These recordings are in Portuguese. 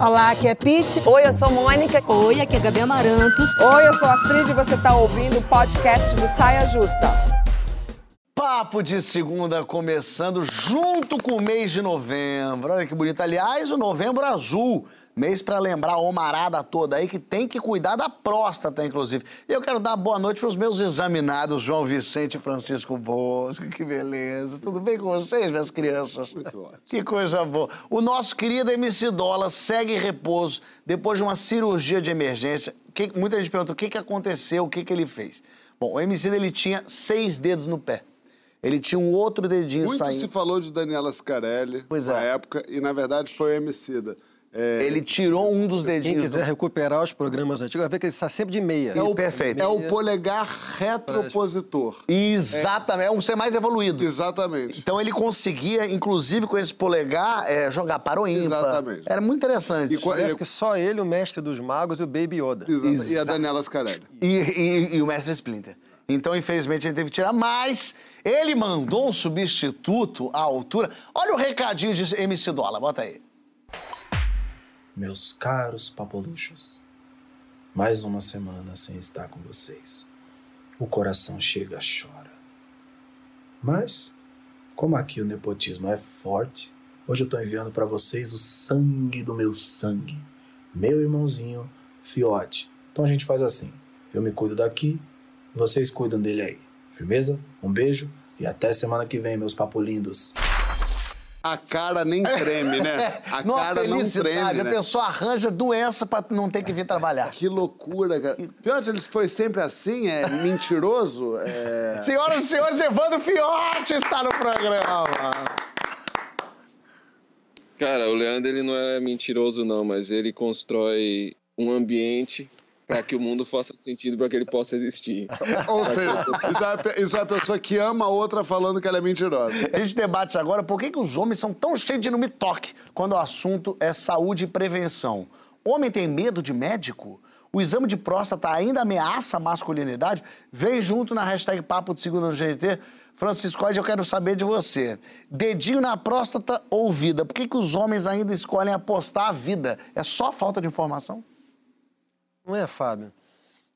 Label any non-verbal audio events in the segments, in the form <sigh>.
Olá, aqui é Pete. Oi, eu sou Mônica. Oi, aqui é Gabi Amarantos. Oi, eu sou Astrid e você está ouvindo o podcast do Saia Justa. Papo de segunda começando junto com o mês de novembro. Olha que bonito. Aliás, o novembro azul. Mês para lembrar a homarada toda aí que tem que cuidar da próstata, inclusive. E eu quero dar boa noite para os meus examinados, João Vicente e Francisco Bosco. Que beleza. Tudo bem com vocês, minhas crianças? Muito ótimo. Que coisa boa. O nosso querido MC Dola segue em repouso depois de uma cirurgia de emergência. Que, muita gente pergunta o que, que aconteceu, o que, que ele fez. Bom, o MC dele tinha seis dedos no pé. Ele tinha um outro dedinho Muito saindo. se falou de Daniela Scarelli Pois na é. época, e na verdade foi o Emicida. É, Ele tirou um dos Quem dedinhos. quiser recuperar os programas antigos, vai ver que ele está sempre de meia. é o, perfeito. É o polegar retropositor. Exatamente, é um ser mais evoluído. Exatamente. Então ele conseguia, inclusive com esse polegar, é, jogar para o ímpar. Exatamente. Era muito interessante. E, Parece e- que só ele, o mestre dos magos e o Baby Yoda. exata- e a Daniela Scarelli. E, e- e o mestre Splinter. Então, infelizmente, ele teve que tirar, mas ele mandou um substituto à altura. Olha o recadinho de MC Dola, bota aí. Meus caros papoluchos, mais uma semana sem estar com vocês. O coração chega, chora. Mas, como aqui o nepotismo é forte, hoje eu tô enviando para vocês o sangue do meu sangue, meu irmãozinho Fiote. Então a gente faz assim: eu me cuido daqui, vocês cuidam dele aí. Firmeza? Um beijo e até semana que vem, meus papolindos. A cara nem treme, né? A <laughs> Numa cara não treme, a né? pessoa arranja doença para não ter que vir trabalhar. Que loucura, cara. Pior, ele foi sempre assim, é mentiroso. É... Senhoras e senhores, Evandro Fiote está no programa. Cara, o Leandro ele não é mentiroso não, mas ele constrói um ambiente para que o mundo faça sentido para que ele possa existir. Ou seja, isso é, uma isso é uma pessoa que ama a outra falando que ela é mentirosa. A gente debate agora por que, que os homens são tão cheios de não me toque quando o assunto é saúde e prevenção. Homem tem medo de médico? O exame de próstata ainda ameaça a masculinidade? Vem junto na hashtag Papo de Segunda no GNT. Francisco, eu quero saber de você. Dedinho na próstata ou vida? Por que, que os homens ainda escolhem apostar a vida? É só falta de informação? Não é, Fábio?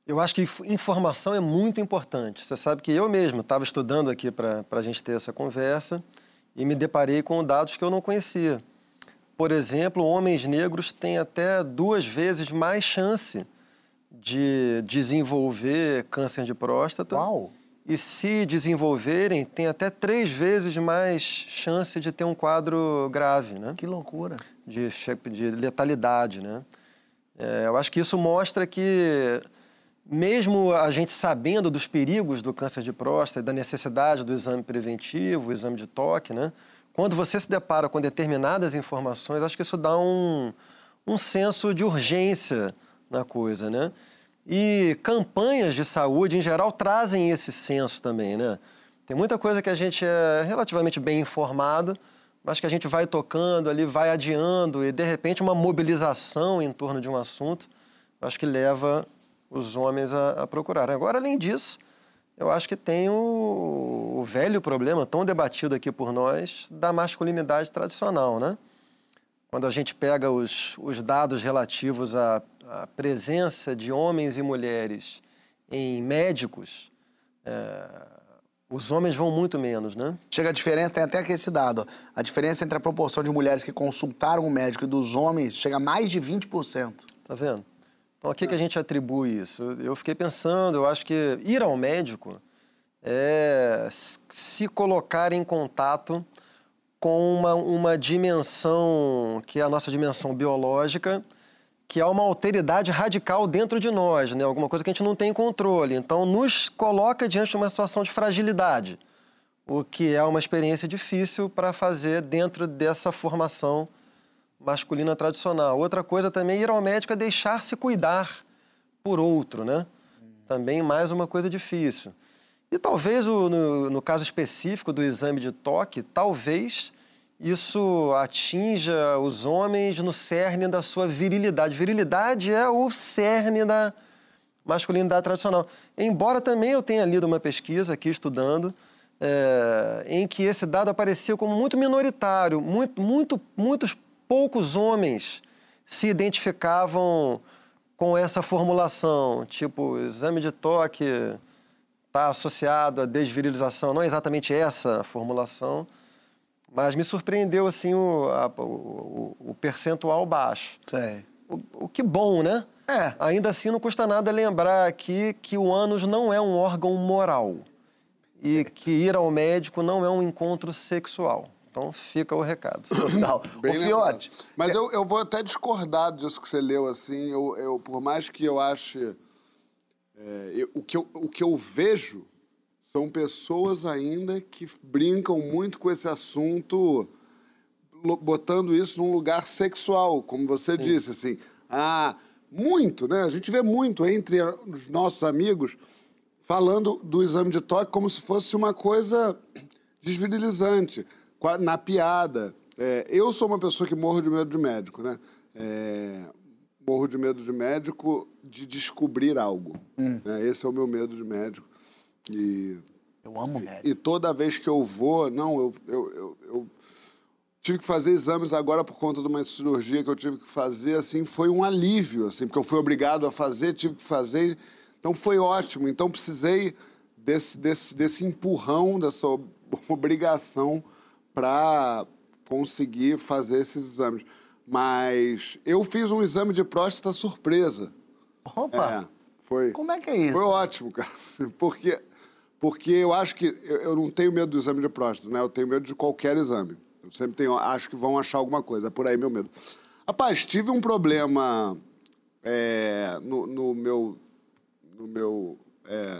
Eu acho que inf- informação é muito importante. Você sabe que eu mesmo estava estudando aqui para a gente ter essa conversa e me deparei com dados que eu não conhecia. Por exemplo, homens negros têm até duas vezes mais chance de desenvolver câncer de próstata. Uau! E se desenvolverem, tem até três vezes mais chance de ter um quadro grave, né? Que loucura. de, de letalidade, né? É, eu acho que isso mostra que, mesmo a gente sabendo dos perigos do câncer de próstata e da necessidade do exame preventivo, o exame de toque, né? Quando você se depara com determinadas informações, acho que isso dá um, um senso de urgência na coisa, né? E campanhas de saúde, em geral, trazem esse senso também, né? Tem muita coisa que a gente é relativamente bem informado, mas que a gente vai tocando ali, vai adiando e de repente uma mobilização em torno de um assunto, acho que leva os homens a, a procurarem. Agora, além disso, eu acho que tem o, o velho problema, tão debatido aqui por nós, da masculinidade tradicional, né? Quando a gente pega os, os dados relativos à, à presença de homens e mulheres em médicos, é, os homens vão muito menos, né? Chega a diferença, tem até aqui esse dado. ó. A diferença entre a proporção de mulheres que consultaram o médico e dos homens chega a mais de 20%. Tá vendo? Então, a que, que a gente atribui isso? Eu fiquei pensando, eu acho que ir ao médico é se colocar em contato com uma, uma dimensão que é a nossa dimensão biológica, que é uma alteridade radical dentro de nós, né? alguma coisa que a gente não tem controle. Então, nos coloca diante de uma situação de fragilidade, o que é uma experiência difícil para fazer dentro dessa formação masculina tradicional. Outra coisa também, ir ao médico é deixar-se cuidar por outro, né? Também mais uma coisa difícil. E talvez, no, no caso específico do exame de toque, talvez isso atinja os homens no cerne da sua virilidade. Virilidade é o cerne da masculinidade tradicional. Embora também eu tenha lido uma pesquisa aqui estudando, é, em que esse dado aparecia como muito minoritário, muito, muito, muitos poucos homens se identificavam com essa formulação, tipo, exame de toque está associado à desvirilização. Não é exatamente essa formulação, mas me surpreendeu assim o, a- o, o- o percentual baixo. Sei. O, o que bom, né? É. Ainda assim, não custa nada lembrar aqui que o ânus não é um órgão moral e que ir ao médico não é um encontro sexual. Então fica o recado. <laughs> Não. Bem lembrado. Fiote, Mas eu, eu vou até discordar disso que você leu, assim. Eu, eu- por mais que eu ache. é, eu- o, que eu, o que eu vejo são pessoas ainda que brincam muito com esse assunto, botando isso num lugar sexual, como você disse, assim. Ah, muito, né? A gente vê muito entre os nossos amigos falando do exame de toque como se fosse uma coisa desvirilizante, na piada. É, eu sou uma pessoa que morro de medo de médico, né? É, morro de medo de médico de descobrir algo. né? Esse é o meu medo de médico. E, eu amo médico. e toda vez que eu vou, não, eu, eu, eu, eu tive que fazer exames agora por conta de uma cirurgia que eu tive que fazer, assim, foi um alívio, assim, porque eu fui obrigado a fazer, tive que fazer, então foi ótimo. Então precisei desse, desse, desse empurrão, dessa ob- <laughs> obrigação para conseguir fazer esses exames. Mas eu fiz um exame de próstata surpresa. Opa, É, foi. como é que é isso? Foi ótimo, cara. <laughs> Porque, porque eu acho que eu, eu não tenho medo do exame de próstata, né? Eu tenho medo de qualquer exame. Eu sempre tenho, acho que vão achar alguma coisa. É por aí meu medo. Rapaz, tive um problema é, no, no meu. No meu. é,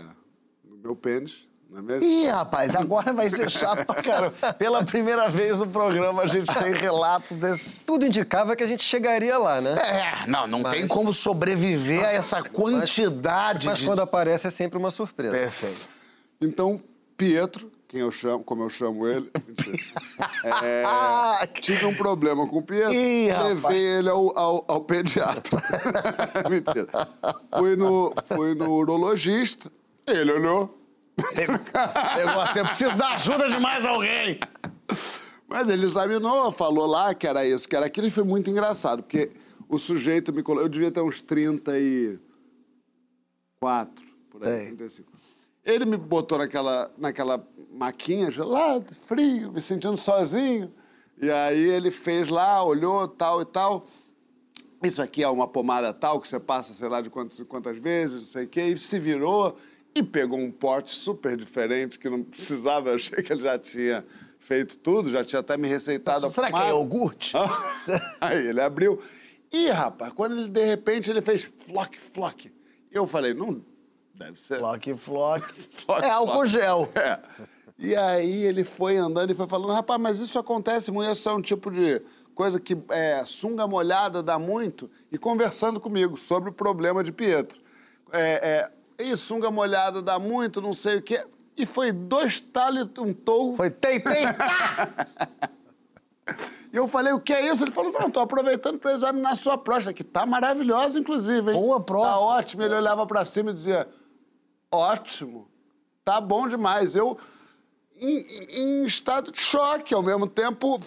no meu pênis, não é mesmo? Ih, rapaz, agora vai ser chato pra caramba. Pela primeira vez no programa a gente tem relatos desse. Tudo indicava que a gente chegaria lá, né? É, não, não tem Mas- como sobreviver a essa quantidade Mas de. quando aparece é sempre uma surpresa. Perfeito. Então, Pietro, quem eu chamo, como eu chamo ele. <laughs> É, tive um problema com o Pietro, Ih, rapaz. levei ele ao, ao, ao pediatra. <laughs> Mentira. Fui no, fui no urologista, ele olhou, Pegou assim, eu preciso da ajuda de mais alguém. mas ele examinou, falou lá que era isso, que era aquilo, e foi muito engraçado, porque o sujeito me colocou, eu devia ter uns 34, por aí, Sei. 35. Ele me botou naquela, naquela maquinha gelado, frio, me sentindo sozinho. E aí ele fez lá, olhou, tal e tal. Isso aqui é uma pomada tal que você passa, sei lá, de quantas, quantas vezes, não sei o quê, e se virou e pegou um pote super diferente que não precisava. Eu achei que ele já tinha feito tudo, já tinha até me receitado a Será que é pomada. iogurte? <laughs> Aí ele abriu. Ih, rapaz, quando ele, de repente, ele fez flock. E eu falei, não deve ser. Flock, <laughs> flock. Flock, É álcool gel. É. E aí ele foi andando e foi falando, rapaz, mas isso acontece muito, isso é um tipo de coisa que é, sunga molhada dá muito, e conversando comigo sobre o problema de Pietro. É, é, Ih, sunga molhada dá muito, não sei o quê. E foi dois talos, um touro. Foi tem, tem. <laughs> E eu falei, o que é isso? Ele falou, não, tô aproveitando para examinar a sua próstata, que tá maravilhosa, inclusive, hein? Boa próstata. Tá ótimo. Ele olhava para cima e dizia, ótimo, tá bom demais. Eu, em, em estado de choque, ao mesmo tempo,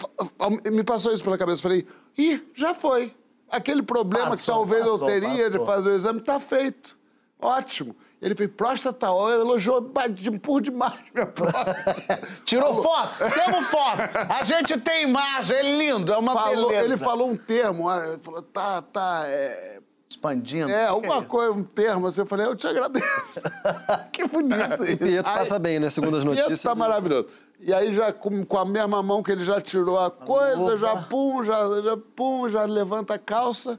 me passou isso pela cabeça. Falei, ih, já foi. Aquele problema que Passou, talvez eu passou, teria de passou. fazer o exame, tá feito. Ótimo. Ele fez próstata, ó, elogiou de- por demais minha próstata. <laughs> Tirou foto? Temos foto. A gente tem imagem, é lindo, é uma Falou- beleza. ele falou um termo, ele falou, tá, tá, é, Expandindo. é alguma isso? coisa, um termo assim. Eu falei, eu te agradeço. <laughs> que bonito <laughs> O isso. Pietro Aí- passa bem, né? Segundo as Pietro notícias. tá maravilhoso. E aí, já com, com a mesma mão que ele já tirou a coisa, Opa. já pum, já, já pum, já levanta a calça.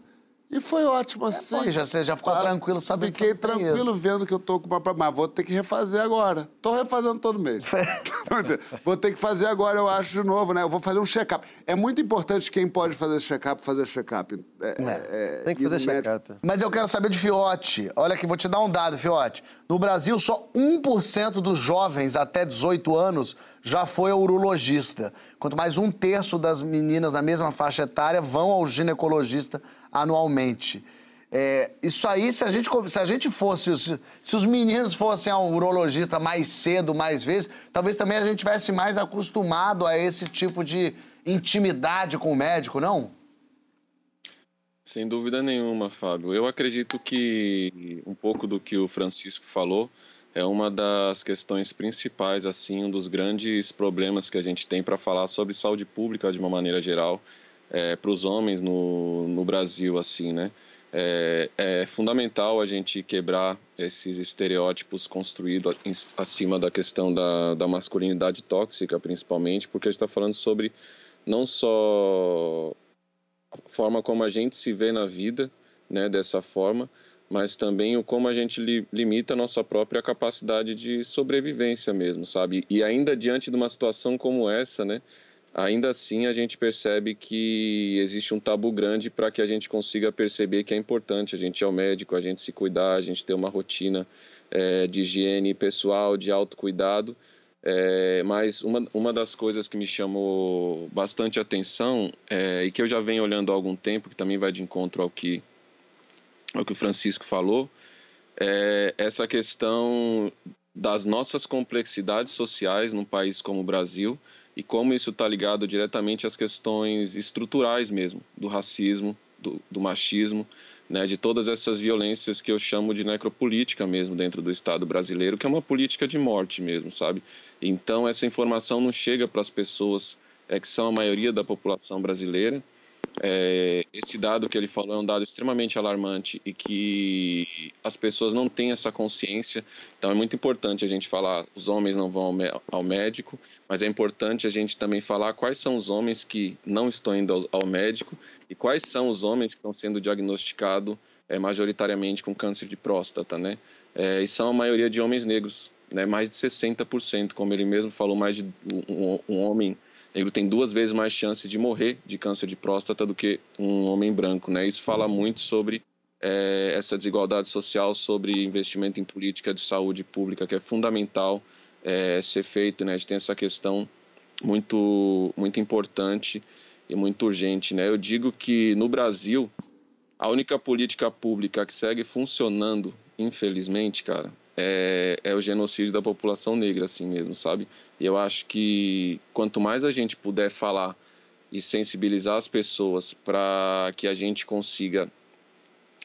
E foi ótimo assim. pô, já- você já ficou tranquilo sabendo que Fiquei tem tranquilo isso. vendo que eu tô com uma... Mas vou ter que refazer agora. Tô refazendo todo mês. <laughs> <laughs> vou ter que fazer agora, eu acho, de novo, né? Eu vou fazer um check-up. É muito importante quem pode fazer check-up, fazer check-up. É, é, Tem que fazer check-up. Mas eu quero saber de Fiote. Olha aqui, vou te dar um dado, Fiote. No Brasil, só 1% dos jovens até 18 anos já foi ao urologista. Quanto mais um terço das meninas na mesma faixa etária vão ao ginecologista anualmente. É, isso aí, se a gente, se a gente fosse, os- se os meninos fossem ao urologista mais cedo, mais vezes, talvez também a gente tivesse mais acostumado a esse tipo de intimidade com o médico, não? Sem dúvida nenhuma, Fábio. Eu acredito que um pouco do que o Francisco falou é uma das questões principais, assim, um dos grandes problemas que a gente tem para falar sobre saúde pública de uma maneira geral é, para os homens no, no Brasil, assim, né? É, é, fundamental a gente quebrar esses estereótipos construídos acima da questão da, da masculinidade tóxica, principalmente, porque a gente está falando sobre não só forma como a gente se vê na vida, né, dessa forma, mas também o como a gente li, limita a nossa própria capacidade de sobrevivência mesmo, sabe? E ainda diante de uma situação como essa, né, ainda assim a gente percebe que existe um tabu grande para que a gente consiga perceber que é importante a gente ir ao médico, a gente se cuidar, a gente ter uma rotina é, de higiene pessoal, de autocuidado. É, mas uma, uma das coisas que me chamou bastante atenção é, e que eu já venho olhando há algum tempo, que também vai de encontro ao que, ao que o Francisco falou, é essa questão das nossas complexidades sociais num país como o Brasil, e como isso está ligado diretamente às questões estruturais mesmo, do racismo, do, do machismo, né, de todas essas violências que eu chamo de necropolítica mesmo dentro do Estado brasileiro, que é uma política de morte mesmo, sabe? Então essa informação não chega para as pessoas é, que são a maioria da população brasileira, é, esse dado que ele falou é um dado extremamente alarmante e que as pessoas não têm essa consciência. Então é muito importante a gente falar: os homens não vão ao médico, mas é importante a gente também falar quais são os homens que não estão indo ao médico e quais são os homens que estão sendo diagnosticados é, majoritariamente com câncer de próstata, né? É, e são a maioria de homens negros, né? Mais de 60%, como ele mesmo falou, mais de um, um homem negro tem duas vezes mais chance de morrer de câncer de próstata do que um homem branco, né? Isso fala muito sobre é, essa desigualdade social, sobre investimento em política de saúde pública, que é fundamental é, ser feito, né? A gente tem essa questão muito, muito importante e muito urgente, né? Eu digo que no Brasil, a única política pública que segue funcionando, infelizmente, cara, é, é, o genocídio da população negra, assim mesmo, sabe? E eu acho que quanto mais a gente puder falar e sensibilizar as pessoas para que a gente consiga,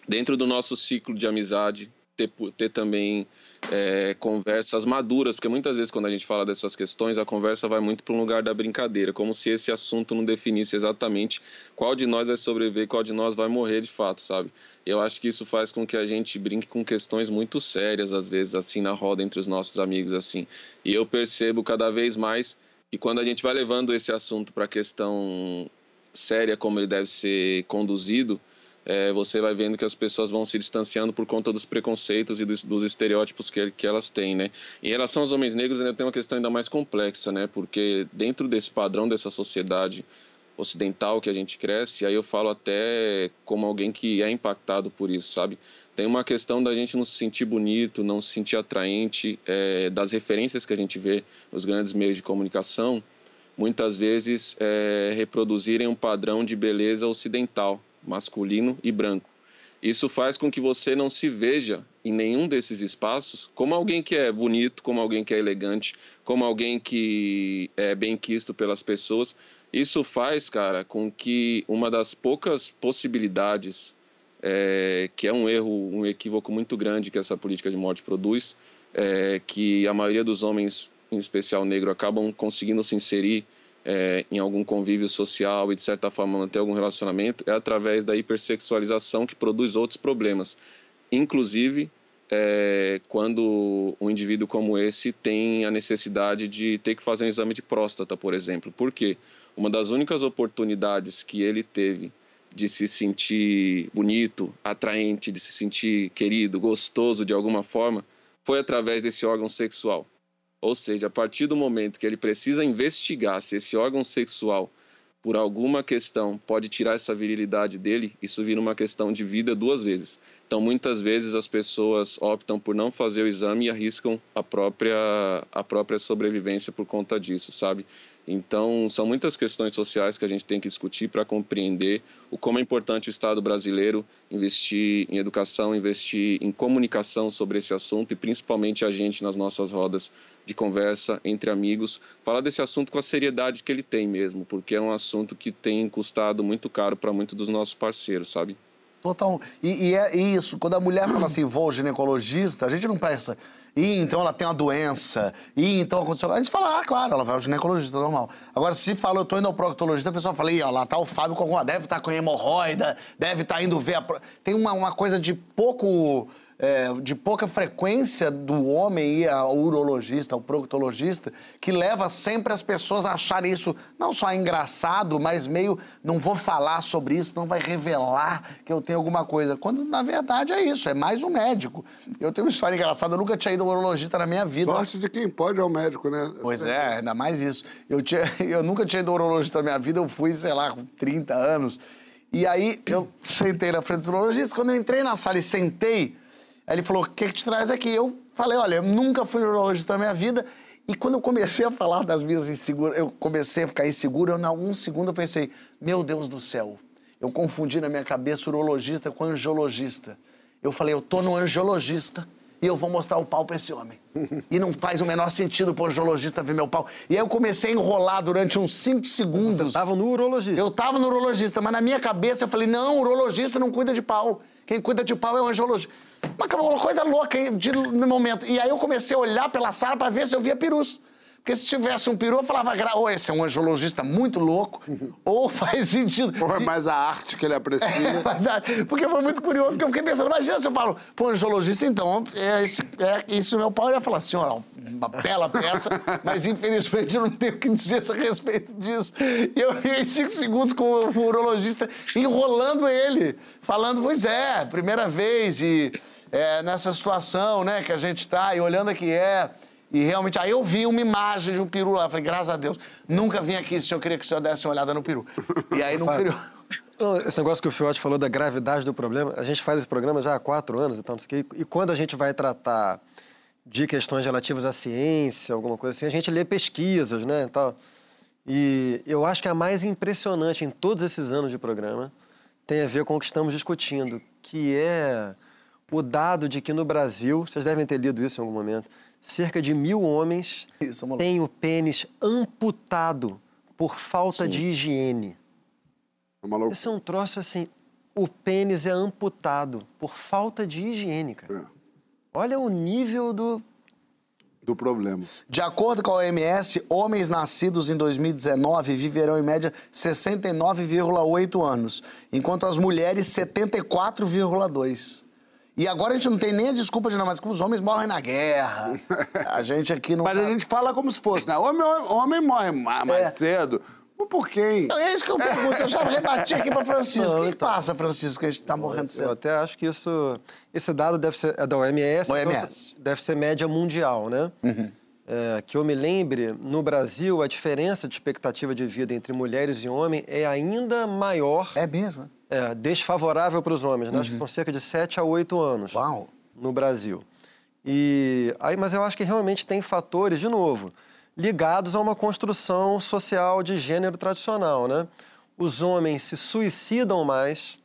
dentro do nosso ciclo de amizade, ter, ter também é, conversas maduras, porque muitas vezes quando a gente fala dessas questões, a conversa vai muito para um lugar da brincadeira, como se esse assunto não definisse exatamente qual de nós vai sobreviver qual de nós vai morrer de fato, sabe? Eu acho que isso faz com que a gente brinque com questões muito sérias, às vezes, assim, na roda entre os nossos amigos, assim. E eu percebo cada vez mais que quando a gente vai levando esse assunto para a questão séria, como ele deve ser conduzido, é, você vai vendo que as pessoas vão se distanciando por conta dos preconceitos e dos, dos estereótipos que, que elas têm, né? Em relação aos homens negros, ainda tem uma questão ainda mais complexa, né? Porque dentro desse padrão dessa sociedade ocidental que a gente cresce, aí eu falo até como alguém que é impactado por isso, sabe? Tem uma questão da gente não se sentir bonito, não se sentir atraente, é, das referências que a gente vê nos grandes meios de comunicação, muitas vezes é, reproduzirem um padrão de beleza ocidental, masculino e branco. Isso faz com que você não se veja em nenhum desses espaços como alguém que é bonito, como alguém que é elegante, como alguém que é bem quisto pelas pessoas. Isso faz, cara, com que uma das poucas possibilidades, é, que é um erro, um equívoco muito grande que essa política de morte produz, é que a maioria dos homens, em especial negro, acabam conseguindo se inserir é, em algum convívio social e, de certa forma, manter algum relacionamento, é através da hipersexualização que produz outros problemas. Inclusive, é, quando um indivíduo como esse tem a necessidade de ter que fazer um exame de próstata, por exemplo. Por quê? Uma das únicas oportunidades que ele teve de se sentir bonito, atraente, de se sentir querido, gostoso de alguma forma, foi através desse órgão sexual. Ou seja, a partir do momento que ele precisa investigar se esse órgão sexual, por alguma questão, pode tirar essa virilidade dele, isso vira uma questão de vida duas vezes. Então, muitas vezes as pessoas optam por não fazer o exame e arriscam a própria, a própria sobrevivência por conta disso, sabe? Então, são muitas questões sociais que a gente tem que discutir para compreender o como é importante o Estado brasileiro investir em educação, investir em comunicação sobre esse assunto e principalmente a gente nas nossas rodas de conversa entre amigos, falar desse assunto com a seriedade que ele tem mesmo, porque é um assunto que tem custado muito caro para muitos dos nossos parceiros, sabe? Total. E, e é isso, quando a mulher fala assim, vou ginecologista, a gente não pensa, e então ela tem uma doença, e então aconteceu. A gente fala, ah, claro, ela vai ao ginecologista, normal. Agora, se fala, eu tô indo ao proctologista, a pessoa fala, ih, ó, lá tá o Fábio com alguma, deve estar com hemorroida, deve estar indo ver a. pro-". Tem uma, uma coisa de pouco. É, de pouca frequência do homem ir ao urologista, ao proctologista, que leva sempre as pessoas a acharem isso não só engraçado, mas meio não vou falar sobre isso, não vai revelar que eu tenho alguma coisa. Quando na verdade é isso, é mais um médico. Eu tenho uma história engraçada, eu nunca tinha ido ao urologista na minha vida. Sorte de quem pode ao médico, né? Pois é, ainda mais isso. Eu, tinha, <laughs> eu nunca tinha ido ao urologista na minha vida, eu fui, sei lá, com 30 anos. E aí eu sentei na frente do urologista. Quando eu entrei na sala e sentei, aí ele falou: O que, que te traz aqui? Eu falei: Olha, eu nunca fui urologista na minha vida. E quando eu comecei a falar das minhas inseguranças, eu comecei a ficar inseguro, eu, na um segundo eu pensei: Meu Deus do céu. Eu confundi na minha cabeça urologista com angiologista. Eu falei: Eu tô no angiologista e eu vou mostrar o pau pra esse homem. <laughs> E não faz o menor sentido pro angiologista ver meu pau. E aí eu comecei a enrolar durante uns 5 segundos. Tava no urologista. Eu tava no urologista, mas na minha cabeça eu falei, não, urologista não cuida de pau. Quem cuida de pau é o angiologista. Mas uma coisa louca de, no momento. E aí eu comecei a olhar pela sala pra ver se eu via perus. Porque se tivesse um peru, eu falava, ou esse é um angiologista muito louco, <laughs> ou faz sentido. Ou é mais a arte que ele aprecia. <laughs> ah, porque foi muito curioso, porque eu fiquei pensando, imagina se eu falo, pô, angiologista, então, é, é isso meu pau, ia falar, senhora, uma bela peça, mas infelizmente eu não tenho o que dizer a respeito disso. E eu fiquei cinco segundos com o, urologista enrolando ele, falando, pois é, primeira vez, e é, nessa situação, né, que a gente tá, e olhando aqui é. E realmente, aí eu vi uma imagem de um peru lá. Eu falei, graças a Deus, nunca vim aqui se eu queria que o senhor desse uma olhada no peru. E aí não. Não, esse negócio que o Fiote falou da gravidade do problema, a gente faz esse programa já há quatro anos e tal, não sei o quê, e quando a gente vai tratar de questões relativas à ciência, alguma coisa assim, a gente lê pesquisas, né, e tal. E eu acho que a mais impressionante em todos esses anos de programa tem a ver com o que estamos discutindo, que é o dado de que no Brasil, vocês devem ter lido isso em algum momento, cerca de mil homens têm o pênis amputado por falta de higiene. É uma loucura. Isso é um troço assim. O pênis é amputado por falta de higiene, cara. É, Olha o nível do. do problema. De acordo com a OMS, homens nascidos em 2019 viverão em média 69,8 anos, enquanto as mulheres 74,2. E agora a gente não tem nem a desculpa de não, mas que os homens morrem na guerra. A gente aqui não. Mas a gente fala como se fosse, né? Homem, homem morre ma- mais É. cedo. Mas por quem? Não, É isso que eu pergunto. Eu já rebati aqui para Francisco. Não, o que, que então. passa, Francisco, que a gente tá morrendo Eu cedo? até acho que isso. Esse dado deve ser. É da OMS. OMS. então deve ser média mundial, né? É, que eu me lembre, no Brasil, a diferença de expectativa de vida entre mulheres e homens é ainda maior, É mesmo? É? desfavorável para os homens, né? Acho que são cerca de 7 a 8 anos. Uau. no Brasil. E aí, mas eu acho que realmente tem fatores, de novo, ligados a uma construção social de gênero tradicional, né? Os homens se suicidam mais,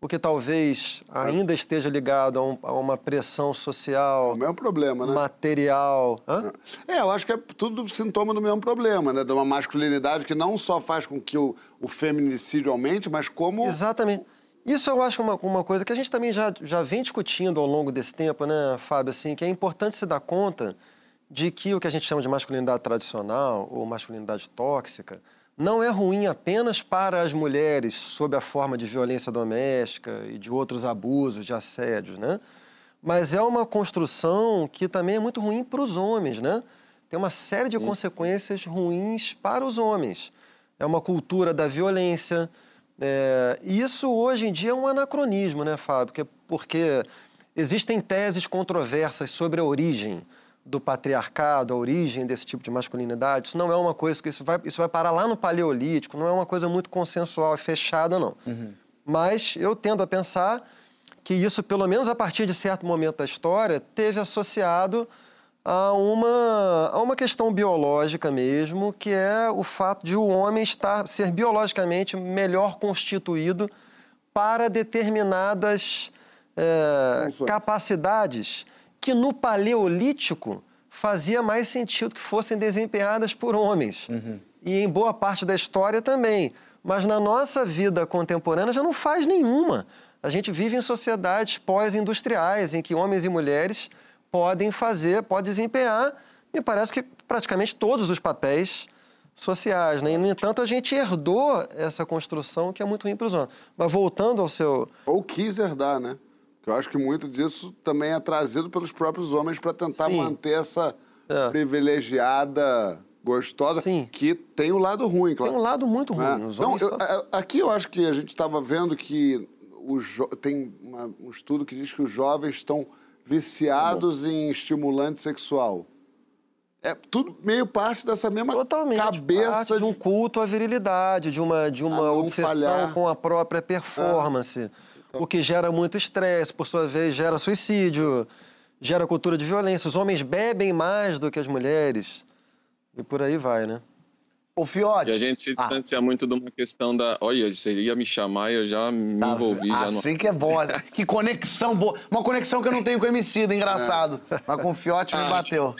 o que talvez ainda esteja ligado a, um- a uma pressão É social, o mesmo problema, né? material. Hã? É, eu acho que é tudo sintoma do mesmo problema, né? De uma masculinidade que não só faz com que o, o feminicídio aumente, mas como. Exatamente. Isso eu acho uma, uma coisa que a gente também já, já vem discutindo ao longo desse tempo, né, Fábio? Assim, que é importante se dar conta de que o que a gente chama de masculinidade tradicional ou masculinidade tóxica não é ruim apenas para as mulheres sob a forma de violência doméstica e de outros abusos, de assédios, né? Mas é uma construção que também é muito ruim para os homens, né? Tem uma série de consequências ruins para os homens. É uma cultura da violência. é, e isso hoje em dia é um anacronismo, né, Fábio? Porque, porque existem teses controversas sobre a origem do patriarcado, a origem desse tipo de masculinidade. Isso não é uma coisa que isso vai, isso vai parar lá no Paleolítico, não é uma coisa muito consensual e fechada, não. Mas eu tendo a pensar que isso, pelo menos a partir de certo momento da história, teve associado a uma, a uma questão biológica mesmo, que é o fato de o homem estar, ser biologicamente melhor constituído para determinadas Funções. capacidades que no Paleolítico fazia mais sentido que fossem desempenhadas por homens. E em boa parte da história também. Mas na nossa vida contemporânea já não faz nenhuma. A gente vive em sociedades pós-industriais, em que homens e mulheres podem fazer, podem desempenhar, me parece que praticamente todos os papéis sociais. Né? E, no entanto, a gente herdou essa construção que é muito ruim para os homens. Mas voltando ao seu. Ou quis herdar, né? Que eu acho que muito disso também é trazido pelos próprios homens para tentar Sim. manter essa É. privilegiada, gostosa, Sim. que tem o lado ruim, claro. Tem um lado muito ruim. Os Não, eu- a- aqui eu acho que a gente estava vendo que jo- tem uma- um estudo que diz que os jovens estão viciados em estimulante sexual. É tudo meio parte dessa mesma Totalmente. cabeça parte de um culto à virilidade, de uma, de uma não obsessão falhar. com a própria performance. O que gera muito estresse, por sua vez, gera suicídio, gera cultura de violência. Os homens bebem mais do que as mulheres. E por aí vai, né? Ô, Fiote. E a gente se Ah. distancia muito de uma questão da. Olha, você ia me chamar e eu já me Tá, envolvi. Já no... assim que é bom. <laughs> Que conexão boa. Uma conexão que eu não tenho com o MC, engraçado. Mas com o Fiote me bateu.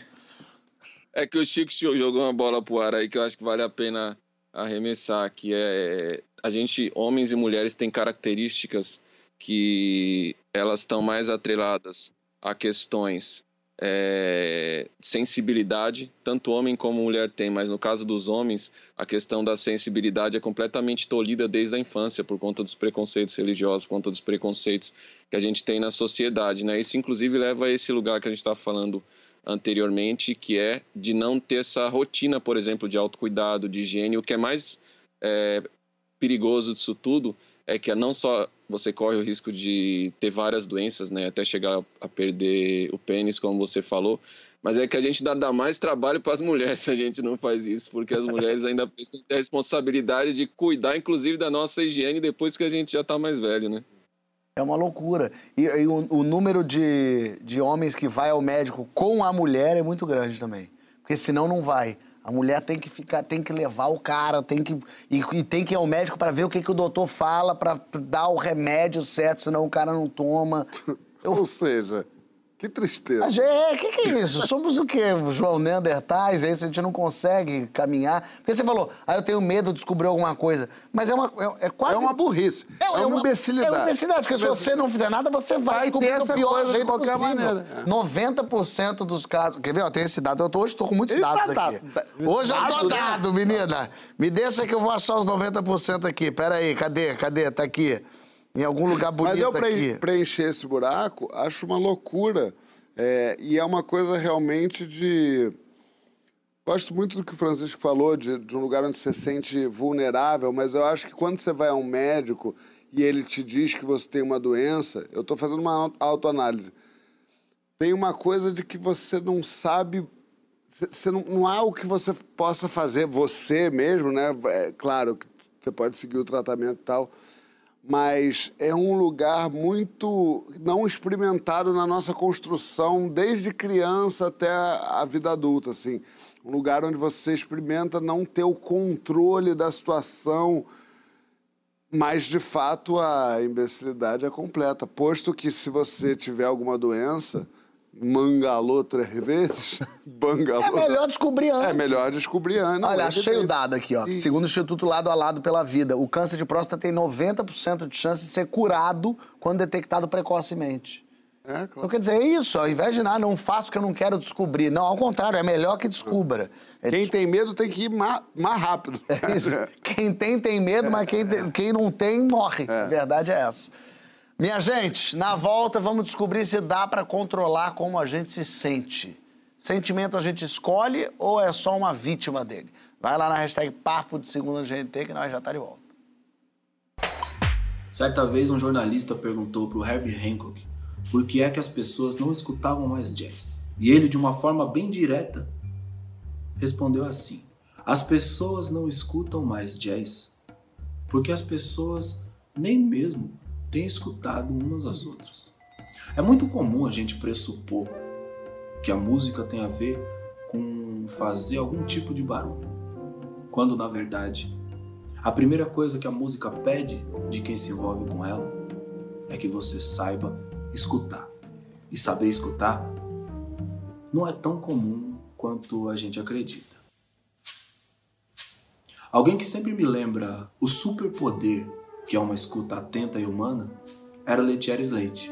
É que o Chico jogou uma bola pro ar aí que eu acho que vale a pena arremessar, que é a gente, homens e mulheres, têm características que elas estão mais atreladas a questões é, sensibilidade, tanto homem como mulher tem, mas no caso dos homens, a questão da sensibilidade é completamente tolhida desde a infância por conta dos preconceitos religiosos, por conta dos preconceitos que a gente tem na sociedade, né? Isso inclusive leva a esse lugar que a gente está falando anteriormente, que é de não ter essa rotina, por exemplo, de autocuidado, de higiene. O que é mais é, perigoso disso tudo é que não só você corre o risco de ter várias doenças, né, até chegar a perder o pênis, como você falou, mas é que a gente dá, dá mais trabalho para as mulheres se <laughs> a gente não faz isso, porque as mulheres ainda precisam ter a responsabilidade de cuidar, inclusive, da nossa higiene depois que a gente já está mais velho, né? É uma loucura. E, e o, o número de, de homens que vai ao médico com a mulher é muito grande também. Porque senão não vai. A mulher tem que ficar, tem que levar o cara, tem que e, e tem que ir ao médico para ver o que, que o doutor fala, para dar o remédio certo, senão o cara não toma. <laughs> Ou seja, que tristeza. Gente, é, que que é isso? <laughs> Somos o quê? João Neandertais? É isso, a gente não consegue caminhar. Porque você falou, ah, eu tenho medo de descobrir alguma coisa. Mas é uma. É, é quase. É uma burrice. É, uma imbecilidade. É uma imbecilidade, porque se você não fizer nada, você vai, Vai ter essa pior coisa de qualquer possível. maneira. É. 90% dos casos. Quer ver? Ó, tem esse dado. Eu tô, hoje estou com muitos Ele dados tá aqui. dado. Hoje eu tô Dado, né? dado, menina. Me deixa que eu vou achar os 90% aqui. Pera aí, cadê? Cadê? Tá aqui. Em algum lugar bonito Mas eu aqui. pre preencher esse buraco, acho uma loucura. É, e é uma coisa realmente de. Gosto muito do que o Francisco falou, de, de um lugar onde você se sente vulnerável, mas eu acho que quando você vai a um médico e ele te diz que você tem uma doença, eu estou fazendo uma auto- autoanálise. Tem uma coisa de que você não sabe. Você não, não há o que você possa fazer, você mesmo, né? É claro que você pode seguir o tratamento e tal mas é um lugar muito não experimentado na nossa construção desde criança até a vida adulta, assim, um lugar onde você experimenta não ter o controle da situação, mas de fato a imbecilidade é completa, posto que se você tiver alguma doença, mangalou três vezes, <laughs> bangalou. É melhor descobrir antes. É melhor descobrir antes. Olha, é achei o dado aqui, ó. E- Segundo o Instituto Lado a Lado pela Vida, o câncer de próstata tem 90% de chance de ser curado quando detectado precocemente. É, claro. Então, quer dizer, é isso. Ao invés de, ah, não faço porque eu não quero descobrir. Não, ao contrário, é melhor que descubra. É Quem tem medo tem que ir mais, mais rápido. É isso. <laughs> Quem tem, tem medo, mas quem, tem- quem não tem, morre. A verdade é essa. Minha gente, na volta vamos descobrir se dá pra controlar como a gente se sente. Sentimento a gente escolhe ou é só uma vítima dele? Vai lá na hashtag Papo de Segunda GNT que nós já tá de volta. Certa vez um jornalista perguntou para o Herbie Hancock por que é que as pessoas não escutavam mais jazz. E ele, de uma forma bem direta, respondeu assim: As pessoas não escutam mais jazz porque as pessoas nem mesmo têm escutado umas às outras. É muito comum a gente pressupor que a música tem a ver com fazer algum tipo de barulho, quando na verdade a primeira coisa que a música pede de quem se envolve com ela é que você saiba escutar. E saber escutar não é tão comum quanto a gente acredita. Alguém que sempre me lembra o superpoder que é uma escuta atenta e humana era Letieres Leite.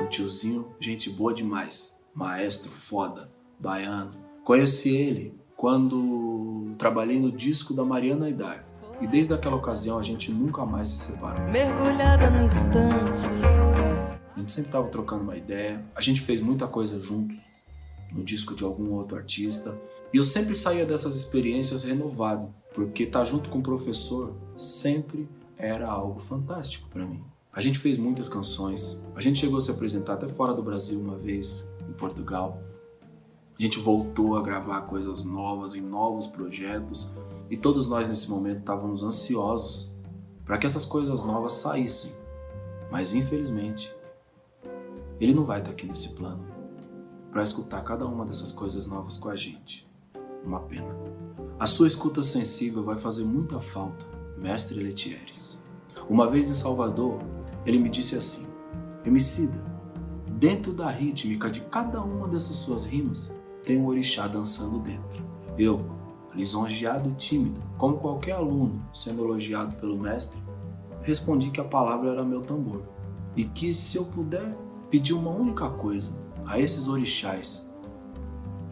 Um tiozinho, gente boa demais, maestro foda, baiano. Conheci ele quando trabalhei no disco da Mariana Idar. E desde aquela ocasião a gente nunca mais se separou. Mergulhada no instante. A gente sempre tava trocando uma ideia. A gente fez muita coisa juntos, no disco de algum outro artista. E eu sempre saía dessas experiências renovado, porque estar tá junto com o professor sempre era algo fantástico para mim. A gente fez muitas canções, a gente chegou a se apresentar até fora do Brasil uma vez, em Portugal. A gente voltou a gravar coisas novas em novos projetos e todos nós nesse momento estávamos ansiosos para que essas coisas novas saíssem. Mas infelizmente, ele não vai estar aqui nesse plano para escutar cada uma dessas coisas novas com a gente. Uma pena. A sua escuta sensível vai fazer muita falta, mestre Letieres. Uma vez em Salvador, ele me disse assim: Emicida, dentro da rítmica de cada uma dessas suas rimas, tem um orixá dançando dentro. Eu, lisonjeado e tímido, como qualquer aluno sendo elogiado pelo mestre, respondi que a palavra era meu tambor e que se eu puder pedir uma única coisa a esses orixás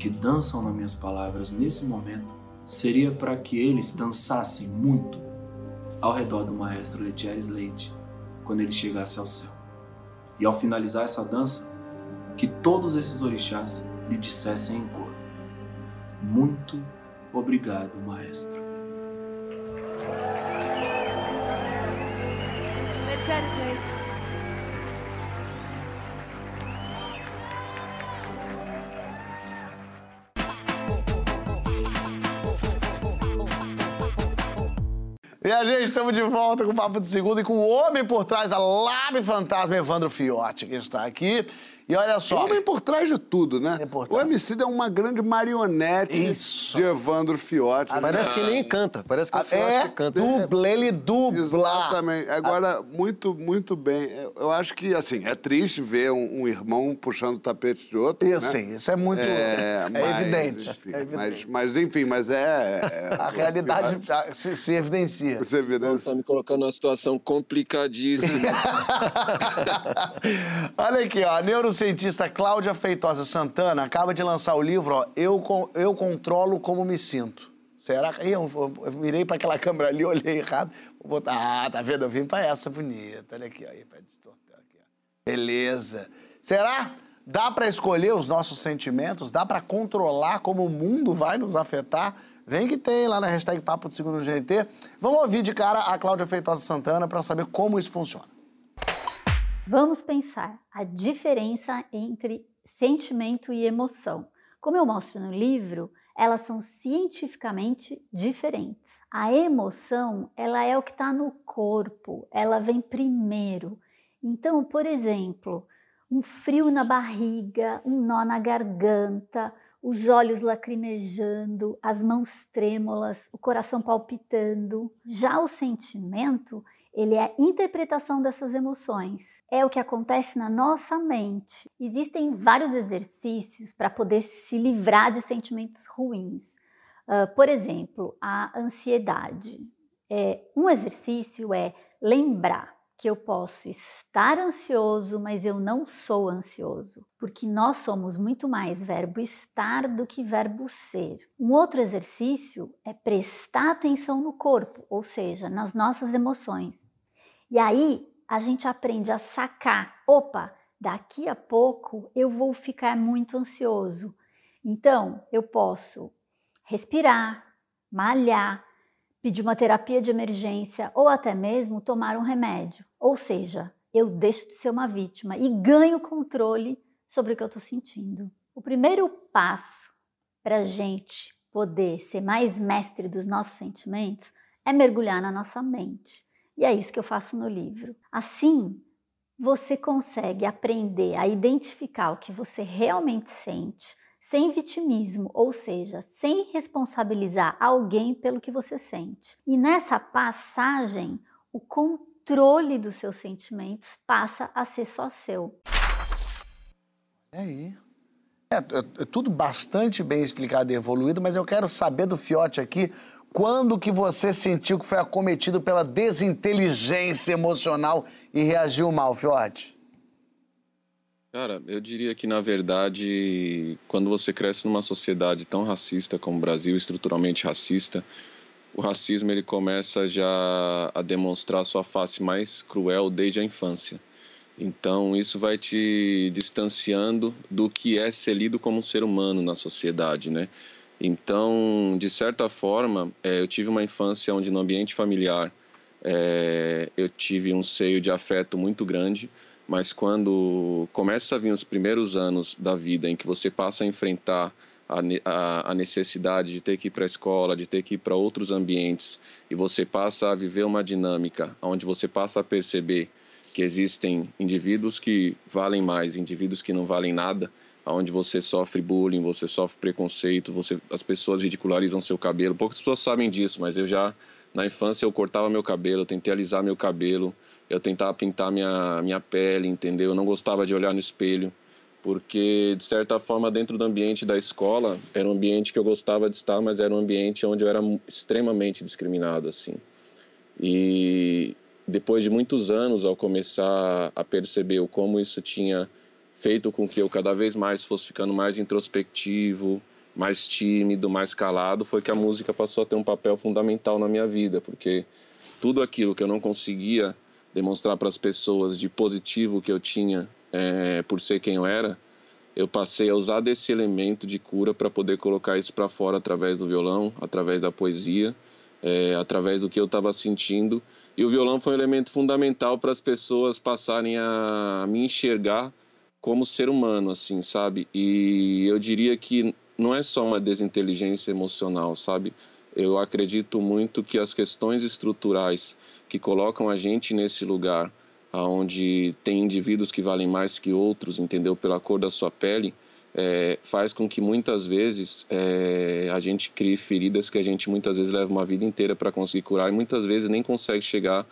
que dançam nas minhas palavras nesse momento, seria para que eles dançassem muito ao redor do maestro Letieres Leite quando ele chegasse ao céu. E ao finalizar essa dança, que todos esses orixás lhe dissessem em cor: Muito obrigado, maestro. Letieres Leite. A gente estamos de volta com o Papo de Segundo e com o homem por trás da Lab Fantasma, Evandro Fiotti, que está aqui. E olha só. O homem por trás de tudo, né? É O. MC é uma grande marionete Isso. de Evandro Fiotti. Parece que nem canta, parece que o Fiote É, canta. dubla, ele dubla. Exatamente. Agora, muito, muito bem. Eu- acho que, assim, é triste ver um, um irmão puxando o tapete de outro. Isso, né? sim, isso é muito. É, É, mas, evidente. enfim, é evidente. Mas, mas, enfim, mas é. é- A realidade ah, se, se evidencia. Você vê, né? Tá me colocando numa situação complicadíssima. <laughs> Olha aqui, ó, a neurocientista Cláudia Feitosa Santana acaba de lançar o livro, ó, Eu, Eu Controlo Como Me Sinto. Será que. Eu, eu, mirei para aquela câmera ali, olhei errado. Vou botar. Ah, tá vendo? Eu vim para essa bonita. Olha aqui, ó, aí, distorcer aqui, ó. Beleza. Será? Dá para escolher os nossos sentimentos? Dá para controlar como o mundo vai nos afetar? Vem que tem lá na hashtag Papo de Segundo GNT. Vamos ouvir de cara a Cláudia Feitosa Santana para saber como isso funciona. Vamos pensar a diferença entre sentimento e emoção. Como eu mostro no livro, elas são cientificamente diferentes. A emoção, ela é o que está no corpo, ela vem primeiro. Então, por exemplo, um frio na barriga, um nó na garganta, os olhos lacrimejando, as mãos trêmulas, o coração palpitando. Já o sentimento, ele é a interpretação dessas emoções. É o que acontece na nossa mente. Existem vários exercícios para poder se livrar de sentimentos ruins. Ah, por exemplo, a ansiedade. É, um exercício é lembrar que eu posso estar ansioso, mas eu não sou ansioso, porque nós somos muito mais verbo estar do que verbo ser. Um outro exercício é prestar atenção no corpo, ou seja, nas nossas emoções. E aí a gente aprende a sacar: opa, daqui a pouco eu vou ficar muito ansioso. Então eu posso respirar, malhar, pedir uma terapia de emergência ou até mesmo tomar um remédio. Ou seja, eu deixo de ser uma vítima e ganho controle sobre o que eu estou sentindo. O primeiro passo para a gente poder ser mais mestre dos nossos sentimentos é mergulhar na nossa mente. E é isso que eu faço no livro. Assim, você consegue aprender a identificar o que você realmente sente, sem vitimismo, ou seja, sem responsabilizar alguém pelo que você sente. E nessa passagem, o controle dos seus sentimentos passa a ser só seu. É aí. É, é, é tudo bastante bem explicado e evoluído, mas eu quero saber do Fiote aqui quando que você sentiu que foi acometido pela desinteligência emocional e reagiu mal, Fiote? Cara, eu diria que, na verdade, quando você cresce numa sociedade tão racista como o Brasil, estruturalmente racista, o racismo ele começa já a demonstrar sua face mais cruel desde a infância. Então, isso vai te distanciando do que é ser lido como um ser humano na sociedade, né? Então, de certa forma, é, eu tive uma infância onde no ambiente familiar é, eu tive um seio de afeto muito grande, mas quando começa a vir os primeiros anos da vida em que você passa a enfrentar a, a, a necessidade de ter que ir para a escola, de ter que ir para outros ambientes, e você passa a viver uma dinâmica onde você passa a perceber que existem indivíduos que valem mais, indivíduos que não valem nada, onde você sofre bullying, você sofre preconceito, você, as pessoas ridicularizam seu cabelo. Poucas pessoas sabem disso, mas eu já na infância eu cortava meu cabelo, eu tentei alisar meu cabelo, eu tentava pintar minha, minha pele, entendeu? Eu não gostava de olhar no espelho, porque, de certa forma, dentro do ambiente da escola, era um ambiente que eu gostava de estar, mas era um ambiente onde eu era extremamente discriminado, assim. E depois de muitos anos, ao começar a perceber como isso tinha feito com que eu cada vez mais fosse ficando mais introspectivo, mais tímido, mais calado, foi que a música passou a ter um papel fundamental na minha vida, porque tudo aquilo que eu não conseguia demonstrar para as pessoas de positivo que eu tinha é, por ser quem eu era, eu passei a usar desse elemento de cura para poder colocar isso para fora através do violão, através da poesia, é, através do que eu estava sentindo. E o violão foi um elemento fundamental para as pessoas passarem a me enxergar como ser humano, assim, sabe? E eu diria que não é só uma desinteligência emocional, sabe? Eu acredito muito que as questões estruturais que colocam a gente nesse lugar, onde tem indivíduos que valem mais que outros, entendeu? Pela cor da sua pele, é, faz com que muitas vezes é, a gente crie feridas que a gente muitas vezes leva uma vida inteira para conseguir curar e muitas vezes nem consegue chegar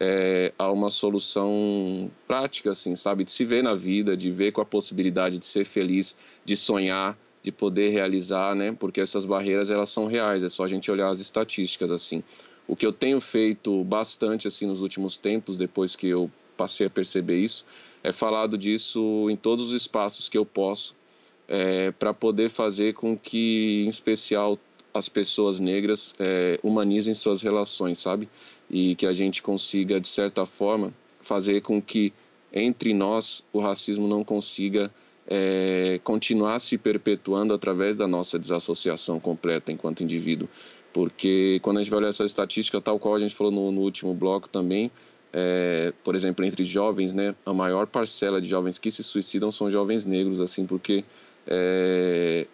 é, a uma solução prática, assim, sabe? De se ver na vida, de ver com a possibilidade de ser feliz, de sonhar, de poder realizar, né? Porque essas barreiras elas são reais, é só a gente olhar as estatísticas assim. O que eu tenho feito bastante assim nos últimos tempos, depois que eu passei a perceber isso, é falado disso em todos os espaços que eu posso, é, para poder fazer com que, em especial, as pessoas negras é, humanizem suas relações, sabe? E que a gente consiga, de certa forma, fazer com que entre nós o racismo não consiga é, continuar se perpetuando através da nossa desassociação completa enquanto indivíduo. Porque quando a gente vai olhar essa estatística, tal qual a gente falou no, no último bloco também, é, por exemplo, entre jovens, né, a maior parcela de jovens que se suicidam são jovens negros, assim, porque é,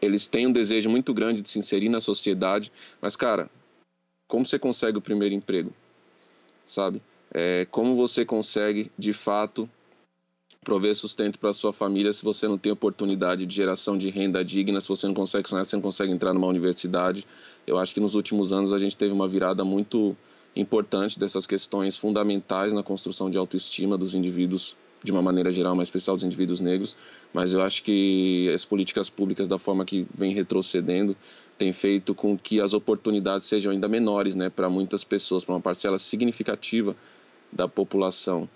eles têm um desejo muito grande de se inserir na sociedade, mas, cara, como você consegue o primeiro emprego? Sabe? É, como você consegue, de fato, prover sustento para sua família se você não tem oportunidade de geração de renda digna, se você não consegue sonhar, você não consegue entrar numa universidade. Eu acho que nos últimos anos a gente teve uma virada muito importante dessas questões fundamentais na construção de autoestima dos indivíduos de uma maneira geral, mas especial dos indivíduos negros, mas eu acho que as políticas públicas da forma que vem retrocedendo tem feito com que as oportunidades sejam ainda menores, né, para muitas pessoas, para uma parcela significativa da população.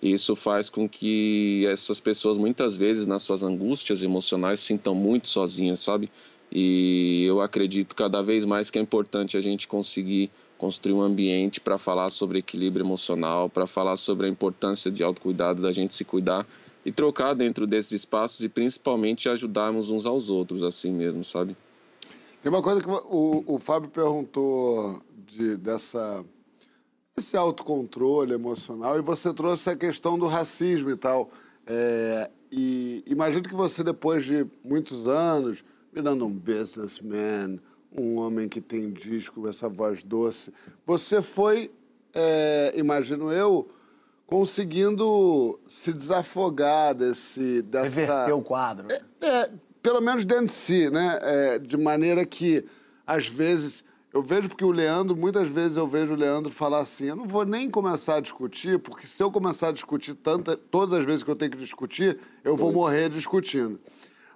Isso faz com que essas pessoas, muitas vezes, nas suas angústias emocionais, se sintam muito sozinhas, sabe? E eu acredito cada vez mais que é importante a gente conseguir construir um ambiente para falar sobre equilíbrio emocional, para falar sobre a importância de autocuidado, da gente se cuidar e trocar dentro desses espaços e principalmente ajudarmos uns aos outros, assim mesmo, sabe? Tem uma coisa que o, o Fábio perguntou de, dessa esse autocontrole emocional e você trouxe a questão do racismo e tal. É, e imagino que você, depois de muitos anos, virando um businessman, um homem que tem disco, essa voz doce, você foi, é, imagino eu, conseguindo se desafogar desse... Dessa... Reverter o quadro. É, é, pelo menos dentro de si, né? É, de maneira que, às vezes eu vejo porque o Leandro, muitas vezes eu vejo o Leandro falar assim: eu não vou nem começar a discutir, porque se eu começar a discutir tanta, todas as vezes que eu tenho que discutir, eu vou morrer discutindo.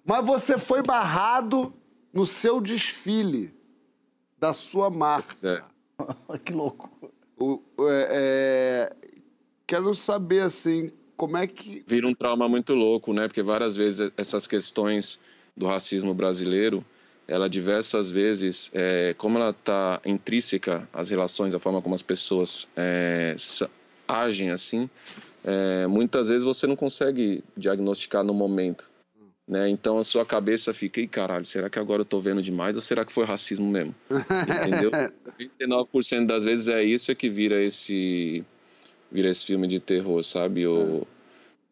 Mas você foi barrado no seu desfile da sua marca. É. <laughs> que louco. O- o- é- é, quero saber, assim, como é que... vira um trauma muito louco, né? Porque várias vezes essas questões do racismo brasileiro, ela diversas vezes, é, como ela está intrínseca às relações, a forma como as pessoas é, agem assim, é, muitas vezes você não consegue diagnosticar no momento. Né? Então a sua cabeça fica, Ih, caralho, será que agora eu tô vendo demais ou será que foi racismo mesmo? Entendeu? <laughs> 39% das vezes é isso é que vira esse vira esse filme de terror, sabe, o,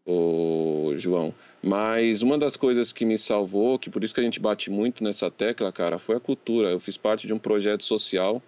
o João. Mas uma das coisas que me salvou, que por isso que a gente bate muito nessa tecla, cara, foi a cultura. Eu fiz parte de um projeto social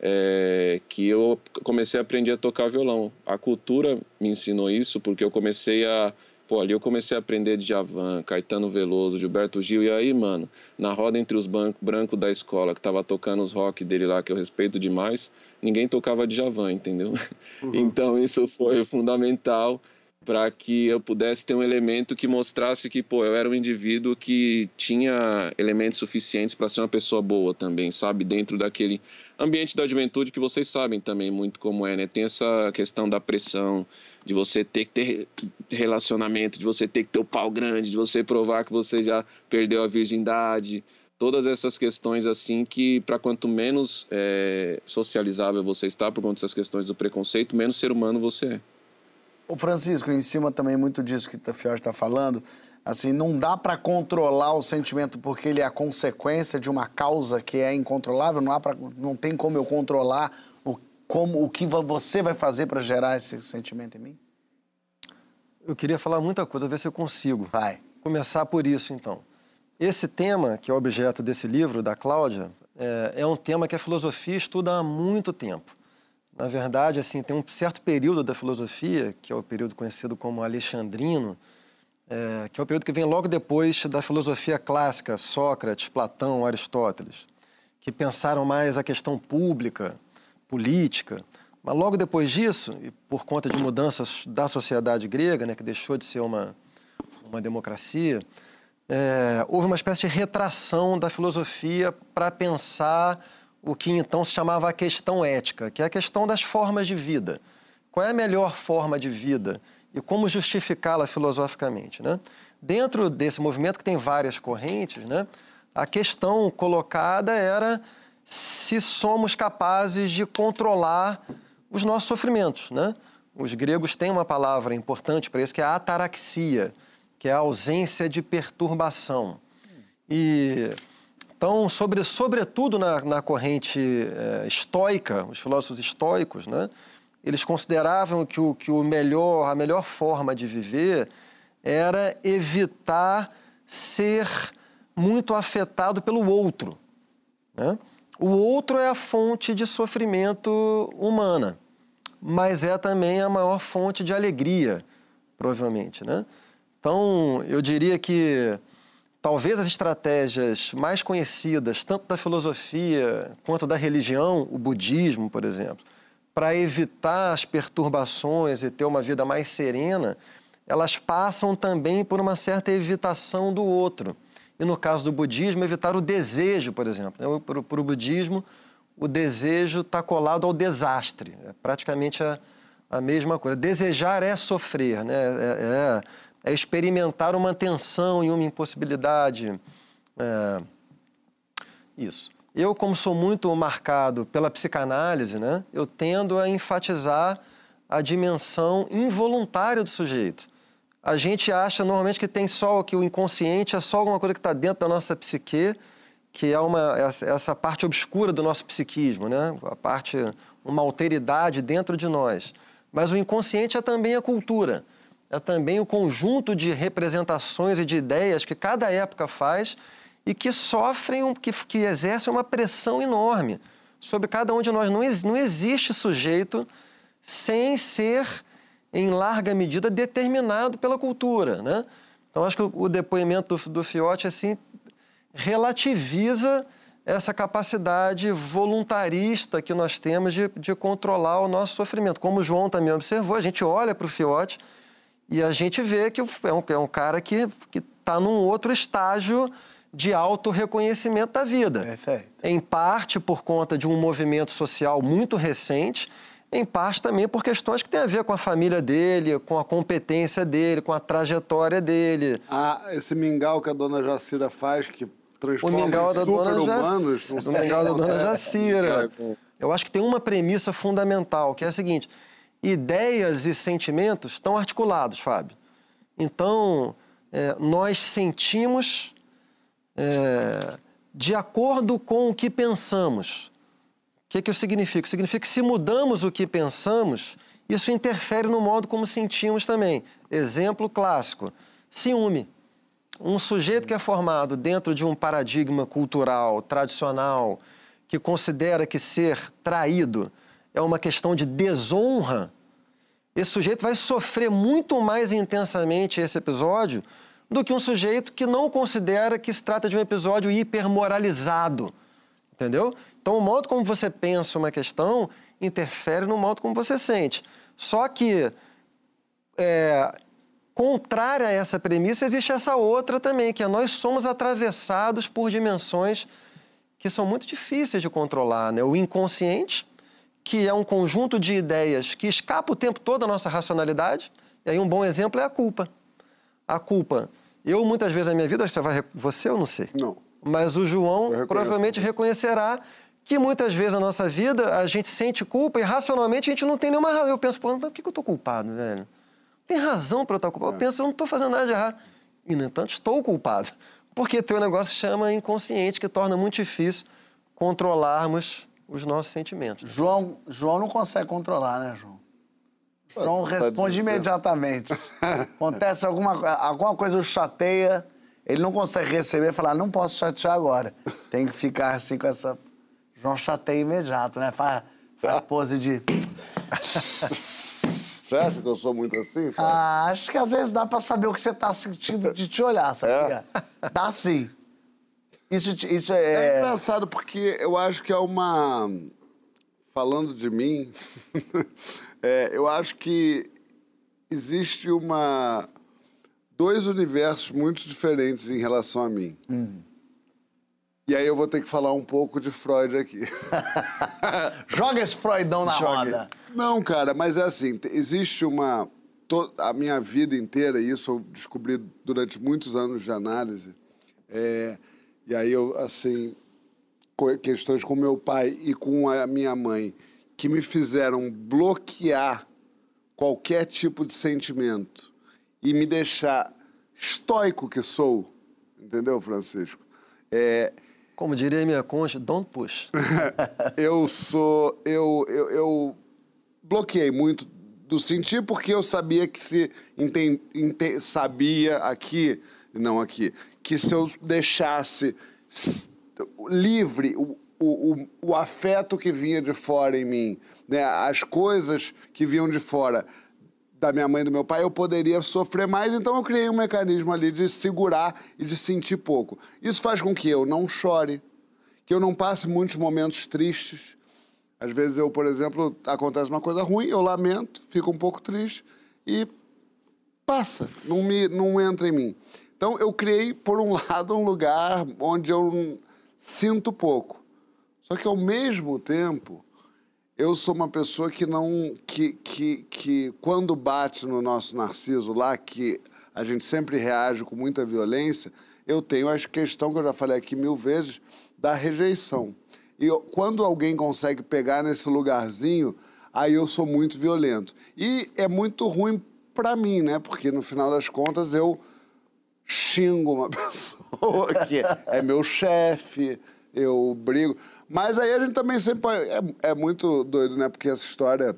é, que eu comecei a aprender a tocar violão. A cultura me ensinou isso porque eu comecei a Pô, ali eu comecei a aprender de Javan, Caetano Veloso, Gilberto Gil. E aí, mano, na roda entre os bancos brancos da escola, que tava tocando os rock dele lá, que eu respeito demais, ninguém tocava de Javan, entendeu? <laughs> Então isso foi fundamental para que eu pudesse ter um elemento que mostrasse que, pô, eu era um indivíduo que tinha elementos suficientes para ser uma pessoa boa também, sabe? Dentro daquele ambiente da juventude que vocês sabem também muito como é, né? Tem essa questão da pressão, de você ter que ter relacionamento, de você ter que ter o pau grande, de você provar que você já perdeu a virgindade, todas essas questões assim que para quanto menos é, socializável você está por conta dessas questões do preconceito, menos ser humano você é. Ô Francisco, em cima também muito disso que o Fiote está falando, assim, não dá para controlar o sentimento porque ele é a consequência de uma causa que é incontrolável, não, há pra, não tem como eu controlar o, como, o que você vai fazer para gerar esse sentimento em mim? Eu queria falar muita coisa, ver se eu consigo. Vai. Começar por isso, então. Esse tema, que é objeto desse livro, da Cláudia, é, é um tema que a filosofia estuda há muito tempo. Na verdade, assim, tem um certo período da filosofia, que é o período conhecido como alexandrino, é, que é o período que vem logo depois da filosofia clássica, Sócrates, Platão, Aristóteles, que pensaram mais a questão pública, política. Mas logo depois disso, e por conta de mudanças da sociedade grega, né, que deixou de ser uma, uma democracia, é, houve uma espécie de retração da filosofia para pensar o que então se chamava a questão ética, que é a questão das formas de vida. Qual é a melhor forma de vida e como justificá-la filosoficamente? Né? Dentro desse movimento, que tem várias correntes, né, a questão colocada era se somos capazes de controlar os nossos sofrimentos. Né? Os gregos têm uma palavra importante para isso, que é a ataraxia, que é a ausência de perturbação. E então, sobre, sobretudo na, na corrente eh, estoica, os filósofos estoicos, né, eles consideravam que, o, que o melhor, a melhor forma de viver era evitar ser muito afetado pelo outro. Né? O outro é a fonte de sofrimento humana, mas é também a maior fonte de alegria, provavelmente. Né? Então, eu diria que talvez as estratégias mais conhecidas, tanto da filosofia quanto da religião, o budismo, por exemplo, para evitar as perturbações e ter uma vida mais serena, elas passam também por uma certa evitação do outro. E no caso do budismo, evitar o desejo, por exemplo. né? Para para o budismo, o desejo está colado ao desastre. É praticamente a, a mesma coisa. Desejar é sofrer, né? é, é- é experimentar uma tensão e uma impossibilidade. É, isso. Eu, como sou muito marcado pela psicanálise, né, eu tendo a enfatizar a dimensão involuntária do sujeito. A gente acha normalmente que tem só que o inconsciente é só alguma coisa que está dentro da nossa psique, que é uma essa, parte obscura do nosso psiquismo, né? A parte uma alteridade dentro de nós. Mas o inconsciente é também a cultura, é também o conjunto de representações e de ideias que cada época faz e que sofrem, que, que exercem uma pressão enorme sobre cada um de nós. Não, não existe sujeito sem ser, em larga medida, determinado pela cultura. Né? Então, acho que o, o depoimento do, do Fiote assim, relativiza essa capacidade voluntarista que nós temos de, de controlar o nosso sofrimento. Como o João também observou, a gente olha para o Fiote e a gente vê que é um, é um cara que está num outro estágio de auto-reconhecimento da vida. Perfeito. Em parte por conta de um movimento social muito recente, em parte também por questões que têm a ver com a família dele, com a competência dele, com a trajetória dele. Ah, esse mingau que a dona Jacira faz, que O transforma mingau da em dona super-humanos. Jac... o mingau da dona Jacira. É. Eu acho que tem uma premissa fundamental, que é a seguinte: ideias e sentimentos estão articulados, Fábio. Então, é, nós sentimos é, de acordo com o que pensamos. O que, que isso significa? Significa que se mudamos o que pensamos, isso interfere no modo como sentimos também. Exemplo clássico: ciúme. Um sujeito que é formado dentro de um paradigma cultural tradicional que considera que ser traído é uma questão de desonra, esse sujeito vai sofrer muito mais intensamente esse episódio do que um sujeito que não considera que se trata de um episódio hipermoralizado. Entendeu? Então, o modo como você pensa uma questão interfere no modo como você sente. Só que, é, contrária a essa premissa, existe essa outra também, que é nós somos atravessados por dimensões que são muito difíceis de controlar. Né? O inconsciente, que é um conjunto de ideias que escapa o tempo todo da nossa racionalidade. E aí um bom exemplo é a culpa. A culpa. Eu, muitas vezes na minha vida, você vai... Você eu não sei. Não. Mas o João provavelmente reconhecerá que muitas vezes na nossa vida a gente sente culpa e racionalmente a gente não tem nenhuma razão. Eu penso, pô, mas por que eu estou culpado, velho? Tem razão para eu estar culpado. Eu penso, eu não estou fazendo nada de errado. E, no entanto, estou culpado. <laughs> Porque tem um negócio que chama inconsciente, que torna muito difícil controlarmos os nossos sentimentos. João, João não consegue controlar, né, João? João tá responde imediatamente. <laughs> Acontece alguma, alguma coisa o chateia, ele não consegue receber e falar, não posso chatear agora. Tem que ficar assim com essa. João chateia imediato, né? Faz, faz <laughs> pose de. Você acha que eu sou muito assim? Fábio? Ah, acho que às vezes dá pra saber o que você tá sentindo de te olhar, sabe? É? Dá sim. Isso, isso É é. engraçado porque eu acho que é uma. Falando de mim, <laughs> é, eu acho que existe uma. Dois universos muito diferentes em relação a mim. E aí eu vou ter que falar um pouco de Freud aqui. <laughs> Joga esse Freudão na Joga. roda. Não, cara, mas é assim, te- existe uma. a minha vida inteira, e isso eu descobri durante muitos anos de análise, é, e aí eu, assim, questões com meu pai e com a minha mãe, que me fizeram bloquear qualquer tipo de sentimento e me deixar estoico que sou, entendeu, Francisco? É, Como diria minha concha, don't push. <laughs> eu sou. Eu, eu, eu bloqueei muito do sentir porque eu sabia que se. enten- ente- sabia aqui, não aqui, que se eu deixasse livre o, o, o, o afeto que vinha de fora em mim, né, as coisas que vinham de fora da minha mãe e do meu pai, eu poderia sofrer mais, então eu criei um mecanismo ali de segurar e de sentir pouco. Isso faz com que eu não chore, que eu não passe muitos momentos tristes. Às vezes eu, por exemplo, acontece uma coisa ruim, eu lamento, fico um pouco triste e passa, não, me, não entra em mim. Então eu criei, por um <laughs> lado, um lugar onde eu sinto pouco. Só que ao mesmo tempo, eu sou uma pessoa que não. que, que, que quando bate no nosso narciso lá, que a gente sempre reage com muita violência, eu tenho a questão que eu já falei aqui mil vezes, da rejeição. E eu- quando alguém consegue pegar nesse lugarzinho, aí eu sou muito violento. E é muito ruim pra mim, né? Porque no final das contas eu xingo uma <laughs> pessoa que é meu chefe, eu brigo. Mas aí a gente também sempre. É, é muito doido, né? Porque essa história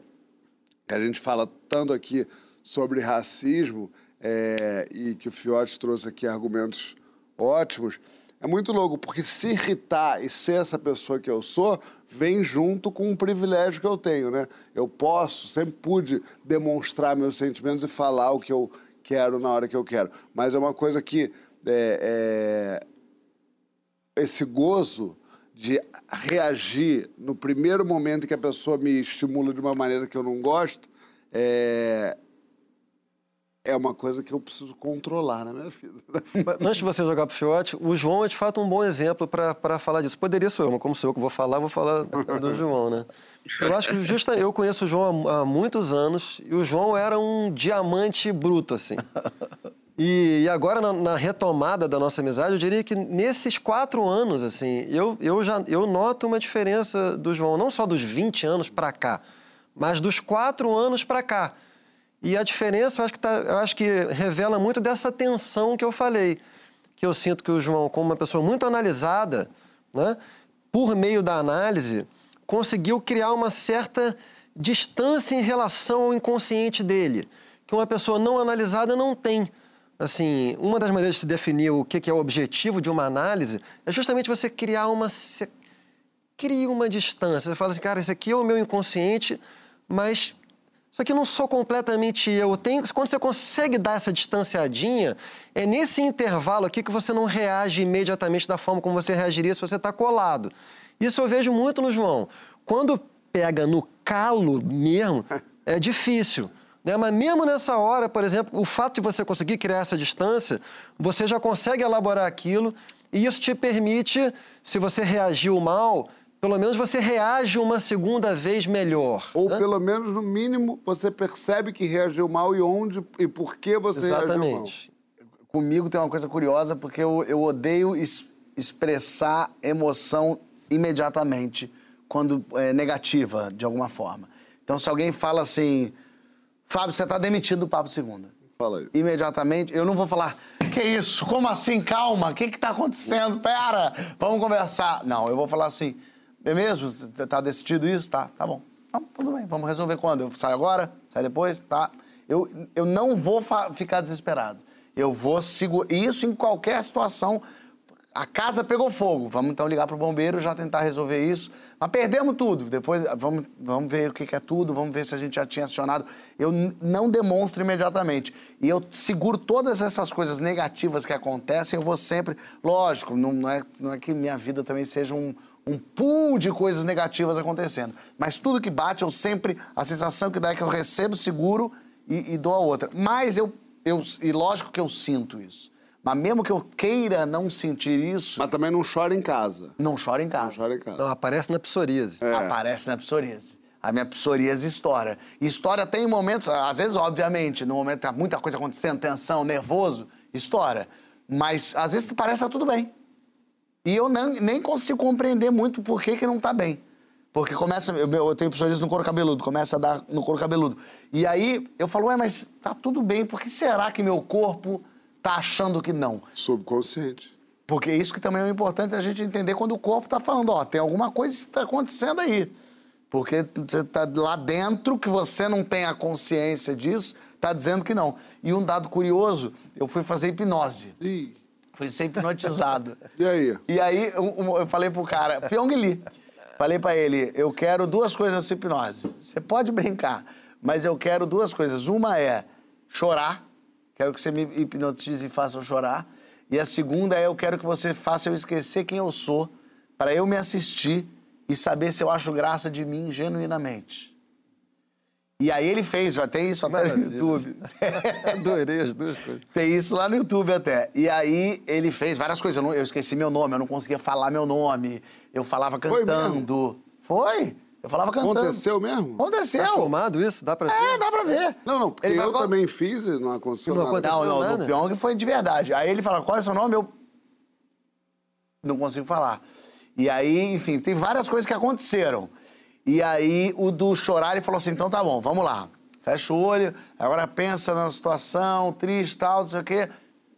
que a gente fala tanto aqui sobre racismo é, e que o Fiote trouxe aqui argumentos ótimos. É muito louco, porque se irritar e ser essa pessoa que eu sou, vem junto com um privilégio que eu tenho, né? Eu posso, sempre pude demonstrar meus sentimentos e falar o que eu quero na hora que eu quero. Mas é uma coisa que é, é, esse gozo de reagir no primeiro momento que a pessoa me estimula de uma maneira que eu não gosto, é, é uma coisa que eu preciso controlar na minha vida. <laughs> Antes de você jogar pro Fiote, o João é de fato um bom exemplo para falar disso. Poderia ser eu, mas como sou eu que vou falar, vou falar <laughs> do João, né? Eu acho que justa, eu conheço o João há, há muitos anos e o João era um diamante bruto, assim. E, e agora, na, na retomada da nossa amizade, eu diria que nesses quatro anos, assim, eu, eu já eu noto uma diferença do João, não só dos 20 anos para cá, mas dos quatro anos para cá. E a diferença, eu acho, que tá, eu acho que revela muito dessa tensão que eu falei. Que eu sinto que o João, como uma pessoa muito analisada, né, por meio da análise, conseguiu criar uma certa distância em relação ao inconsciente dele, que uma pessoa não analisada não tem. Assim, uma das maneiras de se definir o que é o objetivo de uma análise é justamente você criar uma. Você cria uma distância. Você fala assim, cara, esse aqui é o meu inconsciente, mas isso aqui não sou completamente eu. Tenho, quando você consegue dar essa distanciadinha, é nesse intervalo aqui que você não reage imediatamente da forma como você reagiria se você está colado. Isso eu vejo muito no João. Quando pega no calo mesmo, é difícil. Né? Mas mesmo nessa hora, por exemplo, o fato de você conseguir criar essa distância, você já consegue elaborar aquilo e isso te permite, se você reagiu mal, pelo menos você reage uma segunda vez melhor. Ou né? pelo menos, no mínimo, você percebe que reagiu mal e onde e por que você reagiu mal. Exatamente. Comigo tem uma coisa curiosa, porque eu, eu odeio es- expressar emoção imediatamente, quando é negativa, de alguma forma. Então, se alguém fala assim, Fábio, você está demitido do Papo Segunda. Fala aí. Imediatamente, eu não vou falar, que isso? Como assim? Calma, o que que tá acontecendo? Pera, vamos conversar. Não, eu vou falar assim, é mesmo? Tá decidido isso? Tá, tá bom. Não, tudo bem, vamos resolver quando? Eu saio agora? Saio depois? Tá. Eu, eu não vou ficar desesperado. Eu vou segurar. Isso em qualquer situação. A casa pegou fogo. Vamos então ligar pro bombeiro, já tentar resolver isso. Mas perdemos tudo. Depois vamos, vamos ver o que, que é tudo, vamos ver se a gente já tinha acionado. Eu não demonstro imediatamente. E eu seguro todas essas coisas negativas que acontecem, eu vou sempre. Lógico, não, não é, não é que minha vida também seja um, um pool de coisas negativas acontecendo. Mas tudo que bate, eu sempre. A sensação que dá é que eu recebo seguro e, e dou a outra. Mas eu, eu. E lógico que eu sinto isso. Mas mesmo que eu queira não sentir isso, Mas também não chora em casa. não choro em Não casa. chora em casa. Não, aparece na psoríase. É. Aparece na psoríase. A minha psoríase estoura. E estoura tem momentos, às vezes, obviamente, no momento que tá muita coisa acontecendo, tensão, nervoso, estoura. Mas às vezes parece que tá tudo bem. E eu nem, nem consigo compreender muito por que, que não tá bem. Porque começa, eu, eu tenho psoríase no couro cabeludo, começa a dar no couro cabeludo. E aí eu falo, ué, mas tá tudo bem, por que será que meu corpo tá achando que não? Subconsciente. Porque isso que também é importante a gente entender quando o corpo está falando, ó, tem alguma coisa que está acontecendo aí. Porque você está lá dentro que você não tem a consciência disso, está dizendo que não. E um dado curioso, eu fui fazer hipnose. Ih, Fui ser hipnotizado. <laughs> e aí? E aí um- eu falei pro cara, Pyong Lee, falei pra ele, eu quero duas coisas nessa hipnose. Você pode brincar, mas eu quero duas coisas. Uma é chorar, quero que você me hipnotize e faça eu chorar. E a segunda é eu quero que você faça eu esquecer quem eu sou, para eu me assistir e saber se eu acho graça de mim genuinamente. E aí ele fez, ter isso até no Maravilha. YouTube. <laughs> Adorei as duas coisas. Tem isso lá no YouTube até. E aí ele fez várias coisas. Eu, não- eu esqueci meu nome, eu não conseguia falar meu nome. Eu falava Foi cantando. Foi? Eu falava cantando. Aconteceu mesmo? Aconteceu. Tá filmado isso? Dá pra ver? É, dá pra ver. Não, não, porque Ele eu falou, também fiz e não aconteceu Não nada. aconteceu. Não, não, nada? do Pyong foi de verdade. Aí ele fala, qual é o seu nome? Eu não consigo falar. E aí, enfim, tem várias coisas que aconteceram. E aí o do chorar, ele falou assim, então tá bom, vamos lá. Fecha o olho, agora pensa na situação, triste, tal, não sei o quê.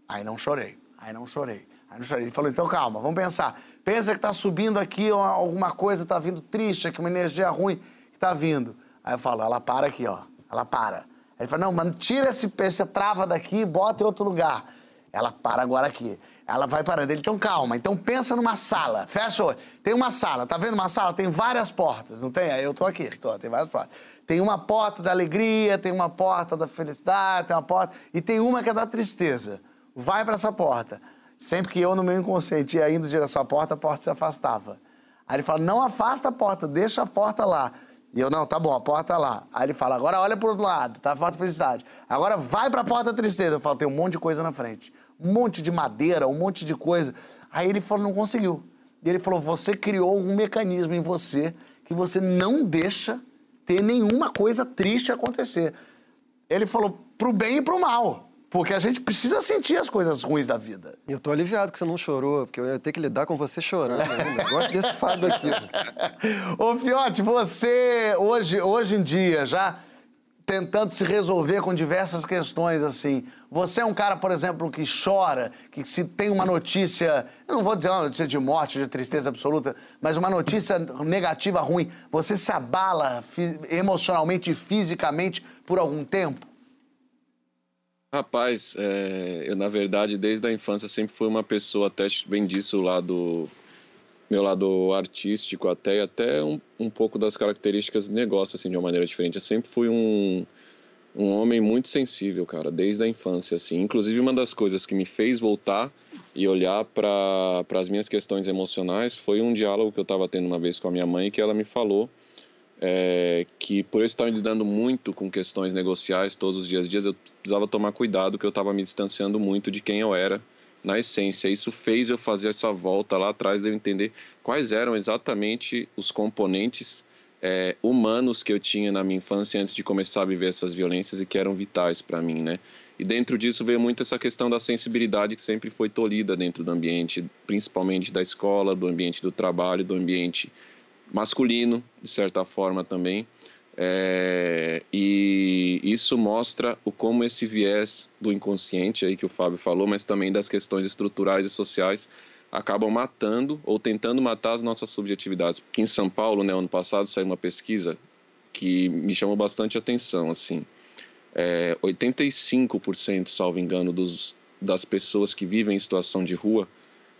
Aí não chorei, aí não chorei, aí não chorei. Ele falou, então calma, vamos pensar. Pensa que tá subindo aqui uma- alguma coisa, tá vindo triste, aqui uma energia ruim que tá vindo. Aí eu falo, ela para aqui, ó, ela para. Aí ele fala, não, mas tira esse, essa trava daqui e bota em outro lugar. Ela para agora aqui. Ela vai parando. Ele, então calma. Então pensa numa sala. Fecha o olho. Tem uma sala. Tá vendo uma sala? Tem várias portas, não tem? Aí eu tô aqui. Tô, tem várias portas. Tem uma porta da alegria, tem uma porta da felicidade, tem uma porta... E tem uma que é da tristeza. Vai pra essa porta. Sempre que eu, no meu inconsciente, ia indo direção à porta, a porta se afastava. Aí ele fala, não afasta a porta, deixa a porta lá. E eu, não, tá bom, a porta tá lá. Aí ele fala, agora olha pro outro lado, tá a porta da felicidade. Agora vai pra porta tristeza. Eu falo, tem um monte de coisa na frente. Um monte de madeira, um monte de coisa. Aí ele falou, não conseguiu. E ele falou, você criou um mecanismo em você que você não deixa ter nenhuma coisa triste acontecer. Ele falou, pro bem e pro mal. Porque a gente precisa sentir as coisas ruins da vida. Eu tô aliviado que você não chorou, porque eu ia ter que lidar com você chorando ainda. Eu Gosto desse Fábio aqui. <laughs> Ô, Fiote, você hoje, hoje em dia já tentando se resolver com diversas questões assim. Você é um cara, por exemplo, que chora, que se tem uma notícia, eu não vou dizer uma notícia de morte, de tristeza absoluta, mas uma notícia negativa ruim, você se abala emocionalmente e fisicamente por algum tempo? Rapaz, é, eu na verdade desde a infância sempre fui uma pessoa, até vem disso o lado, meu lado artístico até, e até um, um pouco das características do negócio, assim, de uma maneira diferente. Eu sempre fui um, um homem muito sensível, cara, desde a infância, assim. Inclusive uma das coisas que me fez voltar e olhar para as minhas questões emocionais foi um diálogo que eu estava tendo uma vez com a minha mãe que ela me falou é, que por eu estar lidando muito com questões negociais todos os dias, dias eu precisava tomar cuidado que eu estava me distanciando muito de quem eu era na essência. Isso fez eu fazer essa volta lá atrás de eu entender quais eram exatamente os componentes é, humanos que eu tinha na minha infância antes de começar a viver essas violências e que eram vitais para mim, né? E dentro disso veio muito essa questão da sensibilidade que sempre foi tolhida dentro do ambiente, principalmente da escola, do ambiente do trabalho, do ambiente masculino, de certa forma também. É, e isso mostra o como esse viés do inconsciente aí que o Fábio falou, mas também das questões estruturais e sociais acabam matando ou tentando matar as nossas subjetividades. Aqui em São Paulo, né, ano passado saiu uma pesquisa que me chamou bastante atenção, assim. É, 85%, salvo engano, dos, das pessoas que vivem em situação de rua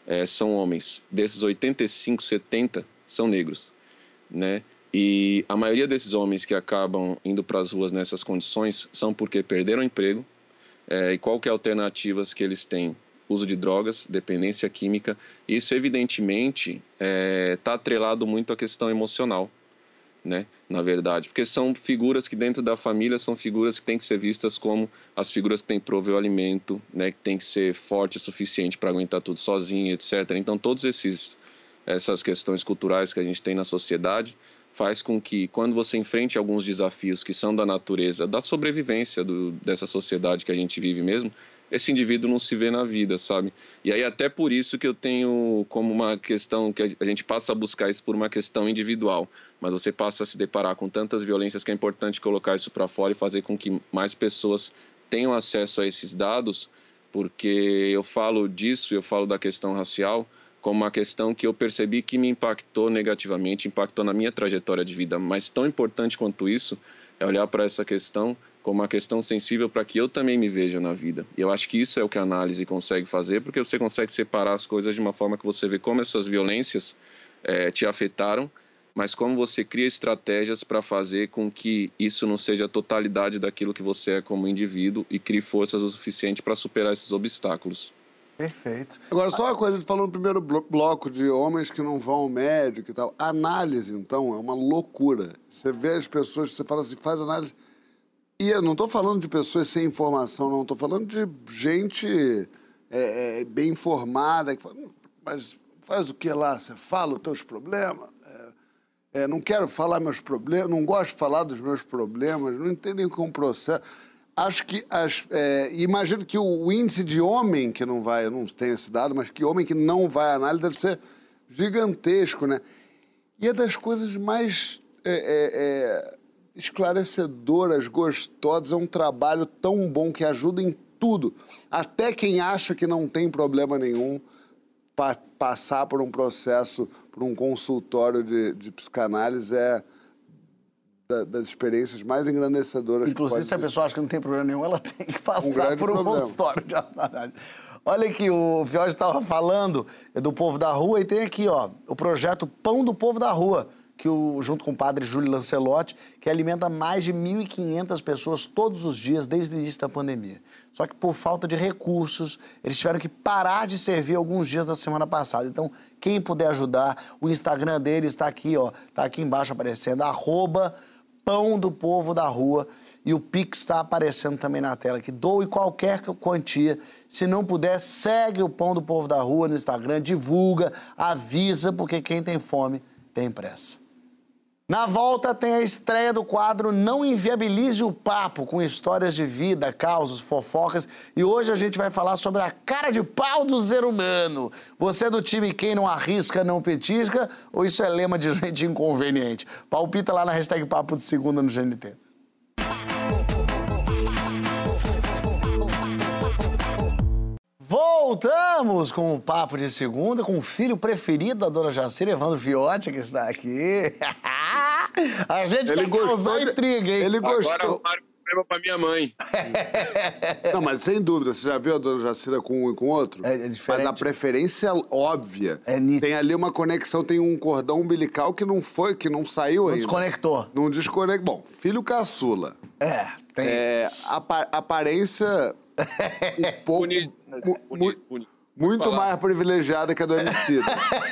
é, são homens. Desses 85, 70 são negros, né? E a maioria desses homens que acabam indo para as ruas nessas condições são porque perderam emprego. É, e qual que é alternativas que eles têm? Uso de drogas, dependência química. Isso, evidentemente, está atrelado muito à questão emocional, né? Na verdade, porque são figuras que dentro da família são figuras que têm que ser vistas como as figuras que têm que prover o alimento, né? Que tem que ser forte o suficiente para aguentar tudo sozinho, etc. Então, todos esses essas questões culturais que a gente tem na sociedade faz com que quando você enfrente alguns desafios que são da natureza da sobrevivência do, dessa sociedade que a gente vive mesmo, esse indivíduo não se vê na vida, sabe? E aí até por isso que eu tenho como uma questão que a gente passa a buscar isso por uma questão individual, mas você passa a se deparar com tantas violências que é importante colocar isso para fora e fazer com que mais pessoas tenham acesso a esses dados, porque eu falo disso, eu falo da questão racial como uma questão que eu percebi que me impactou negativamente, impactou na minha trajetória de vida. Mas tão importante quanto isso é olhar para essa questão como uma questão sensível para que eu também me veja na vida. E eu acho que isso é o que a análise consegue fazer, porque você consegue separar as coisas de uma forma que você vê como essas violências é, te afetaram, mas como você cria estratégias para fazer com que isso não seja a totalidade daquilo que você é como indivíduo e crie forças o suficiente para superar esses obstáculos. Perfeito. Agora, só uma coisa, a gente falou no primeiro blo- bloco de homens que não vão ao médico e tal. Análise, então, é uma loucura. Você vê as pessoas, você fala assim, faz análise. E eu não estou falando de pessoas sem informação, não. Estou falando de gente é, é, bem informada, que fala, "Hum, mas faz o que lá? Você fala os teus problemas? É, é, não quero falar meus problemas, não gosto de falar dos meus problemas, não entendem como processo. Acho que, as, é, imagino que o índice de homem que não vai, eu não tenho esse dado, mas que homem que não vai à análise deve ser gigantesco, né? E é das coisas mais é, é, é, esclarecedoras, gostosas, é um trabalho tão bom que ajuda em tudo. Até quem acha que não tem problema nenhum, pa- passar por um processo, por um consultório de, de psicanálise é da- das experiências mais engrandecedoras que Inclusive, se a pessoa acha que não tem problema nenhum, ela <laughs> tem que passar grande por um problema. consultório de análise. Olha aqui, o Fiote estava falando do povo da rua e tem aqui, ó, o projeto Pão do Povo da Rua, que o, junto com o padre Júlio Lancelotti, que alimenta mais de 1.500 pessoas todos os dias desde o início da pandemia. Só que por falta de recursos, eles tiveram que parar de servir alguns dias da semana passada. Então, quem puder ajudar, o Instagram deles está aqui, ó, tá aqui embaixo aparecendo, arroba Pão do Povo da Rua. E o Pix está aparecendo também na tela aqui. Doe qualquer quantia. Se não puder, segue o Pão do Povo da Rua no Instagram, divulga, avisa, porque quem tem fome tem pressa. Na volta tem a estreia do quadro Não Inviabilize o Papo, com histórias de vida, causos, fofocas. E hoje a gente vai falar sobre a cara de pau do ser humano. Você é do time quem não arrisca, não petisca? Ou isso é lema de <laughs> gente inconveniente? Palpita lá na hashtag Papo de Segunda no GNT. Voltamos com o Papo de Segunda, com o filho preferido da dona Jacira, Evandro Viotti, que está aqui. <laughs> A gente Ele quer gostou causar de- intriga, hein? Ele Agora gostou. arrumaram problema pra minha mãe. <laughs> Não, mas sem dúvida, você já viu a dona Jacira com um e com outro? É- é diferente. Mas a preferência é óbvia. É nítido. Tem ali uma conexão, tem um cordão umbilical que não foi, que não saiu Não ainda. desconectou. Não desconectou. Bom, filho caçula. É, tem. É, apa- aparência um <laughs> pouco... Bonito, mu- bonito, bonito. muito Falar. mais privilegiada que a do Emicida.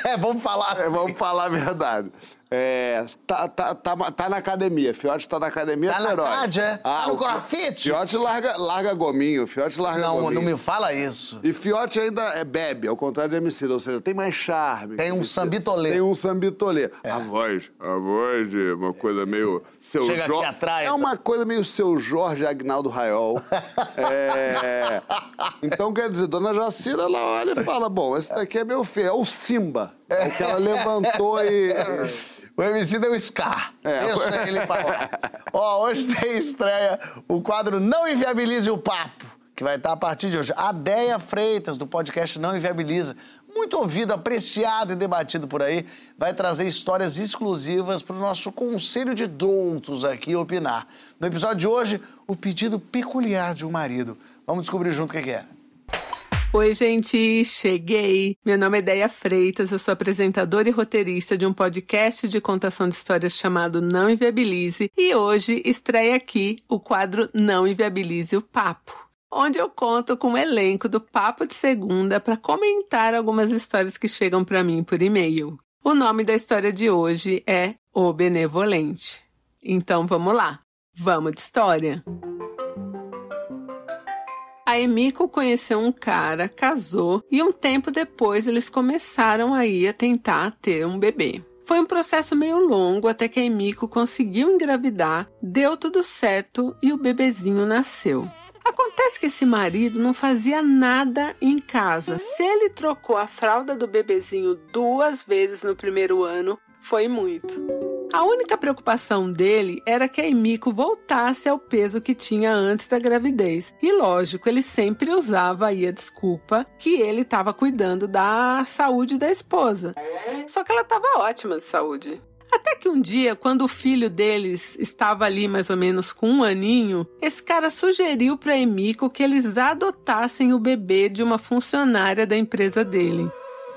É, <laughs> vamos falar. É, assim. vamos falar a verdade. É, tá, tá, tá, tá na academia. Fiote tá na academia Tá na feroz. CAD, é? Tá no o crossfit? Fiote larga, larga gominho. Fiote larga Não, gominho. não me fala isso. E Fiote ainda é bebe, ao contrário de Emicida. Ou seja, tem mais charme. Tem um sambitolê. Tem um sambitolê. A voz, a voz de uma coisa meio... Seu Chega aqui Jorge- atrás. É uma coisa meio seu Jorge Agnaldo Raiol. <laughs> É, Então, quer dizer, Dona Jacira, ela olha e fala, bom, esse daqui é meu filho, é o Simba. É o que ela levantou e... <laughs> O MC deu Scar. É. Deixa ele pra lá. <laughs> Ó, hoje tem estreia o quadro Não Inviabilize o Papo, que vai estar a partir de hoje. A Deia Freitas, do podcast Não Inviabiliza, muito ouvido, apreciado e debatido por aí, vai trazer histórias exclusivas para o nosso conselho de doutos aqui opinar. No episódio de hoje, o pedido peculiar de um marido. Vamos descobrir junto o que é. Oi, gente, cheguei. Meu nome é Deia Freitas, eu sou apresentadora e roteirista de um podcast de contação de histórias chamado Não Inviabilize e hoje estreia aqui o quadro Não Inviabilize o Papo, onde eu conto com o elenco do Papo de Segunda para comentar algumas histórias que chegam para mim por e-mail. O nome da história de hoje é O Benevolente. Então vamos lá, vamos de história. A Emiko conheceu um cara, casou e um tempo depois eles começaram aí a tentar ter um bebê. Foi um processo meio longo até que a Emiko conseguiu engravidar, deu tudo certo e o bebezinho nasceu. Acontece que esse marido não fazia nada em casa. Se ele trocou a fralda do bebezinho duas vezes no primeiro ano, foi muito. A única preocupação dele era que a Emiko voltasse ao peso que tinha antes da gravidez. E lógico, ele sempre usava aí a desculpa que ele estava cuidando da saúde da esposa. Só que ela estava ótima de saúde. Até que um dia, quando o filho deles estava ali mais ou menos com um aninho, esse cara sugeriu para Emiko que eles adotassem o bebê de uma funcionária da empresa dele.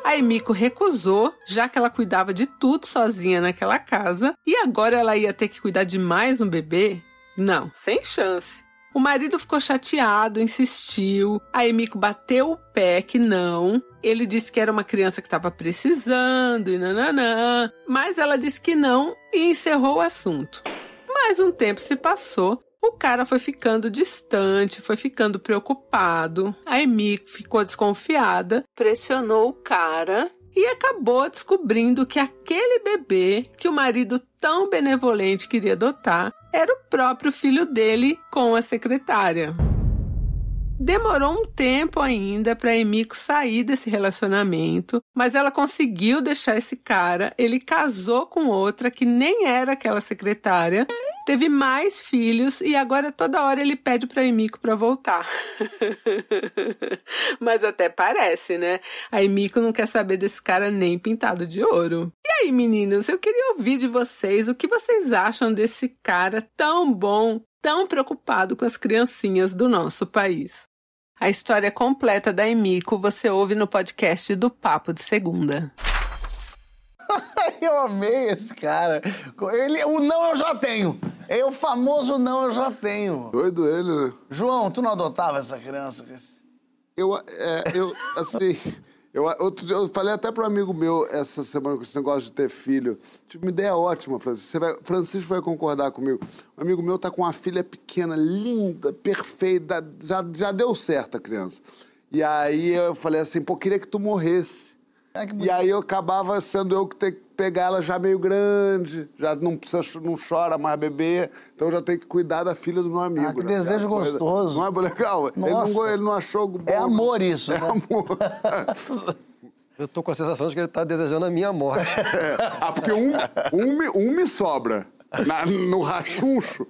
A Emiko recusou, já que ela cuidava de tudo sozinha naquela casa, e agora ela ia ter que cuidar de mais um bebê? Não, sem chance. O marido ficou chateado, insistiu. A Emiko bateu o pé que não. Ele disse que era uma criança que estava precisando e nananã. Mas ela disse que não e encerrou o assunto. Mais um tempo se passou. O cara foi ficando distante, foi ficando preocupado. A Emiko ficou desconfiada, pressionou o cara e acabou descobrindo que aquele bebê que o marido tão benevolente queria adotar era o próprio filho dele com a secretária. Demorou um tempo ainda para Emiko sair desse relacionamento, mas ela conseguiu deixar esse cara. Ele casou com outra que nem era aquela secretária, teve mais filhos e agora toda hora ele pede para Emiko para voltar. <laughs> mas até parece, né? A Emiko não quer saber desse cara nem pintado de ouro. E aí, meninos, eu queria ouvir de vocês o que vocês acham desse cara tão bom, tão preocupado com as criancinhas do nosso país. A história completa da Emiko você ouve no podcast do Papo de Segunda. <laughs> eu amei esse cara. Ele, o não eu já tenho. É o famoso não eu já tenho. Doido ele, né? João, tu não adotava essa criança? Eu, é, eu assim, eu, outro dia, eu falei até para um amigo meu essa semana com esse negócio de ter filho. Tive uma ideia ótima, Francisco. Você vai, Francisco vai concordar comigo. Um amigo meu tá com uma filha pequena, linda, perfeita, já, já deu certo a criança. E aí eu falei assim, pô, queria que tu morresse. E aí eu acabava sendo eu que ter que pegar ela já meio grande, já não precisa, não chora mais bebê, então eu já tenho que cuidar da filha do meu amigo. Ah, que né? desejo Aquela coisa- gostoso. Não é legal? Ele não, ele não achou bom. É amor isso, É né? amor. <laughs> Eu tô com a sensação de que ele tá desejando a minha morte. <laughs> ah, porque um, um, me, um me sobra. Na- no rachuncho,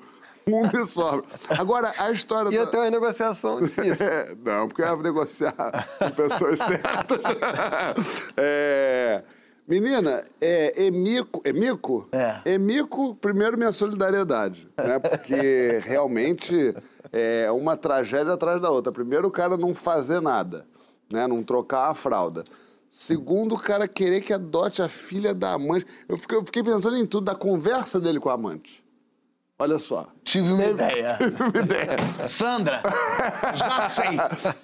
um me sobra. Agora, a história Ia da... ter uma negociação difícil. <laughs> É, não, porque eu ia negociar com pessoas certas. <laughs> É, menina, é Emico. Emico? É. Emico, primeiro minha solidariedade, né? Porque realmente é uma tragédia atrás da outra. Primeiro, o cara não fazer nada, né? Não trocar a fralda. Segundo, o cara querer que adote a filha da amante. Eu fiquei, eu fiquei pensando em tudo, da conversa dele com a amante. Olha só. Tive uma ideia. <laughs> Tive uma ideia. Sandra, já sei.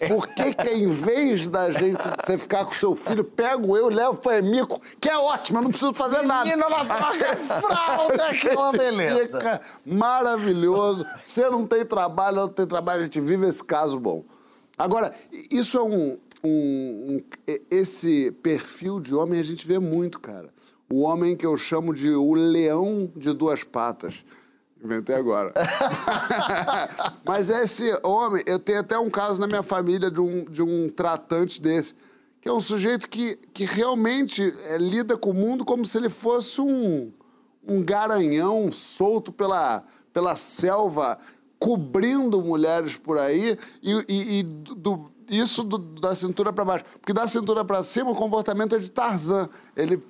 Por que que em vez da gente você ficar com seu filho, pego eu, levo pro Emico, que é ótimo, eu não preciso fazer nada. Menina, ela troca <laughs> fralda, <laughs> que é uma beleza. Fica maravilhoso. Você não tem trabalho, ela não tem trabalho, a gente vive esse caso bom. Agora, isso é um, um- um- Esse perfil de homem a gente vê muito, cara. O homem que eu chamo de o leão de duas patas. Inventei agora. <laughs> Mas esse homem, eu tenho até um caso na minha família de um, de um tratante desse, que é um sujeito que, que realmente é, lida com o mundo como se ele fosse um, um garanhão solto pela, pela selva, cobrindo mulheres por aí, e, e- e do- isso do- da cintura para baixo. Porque da cintura para cima o comportamento é de Tarzan. Ele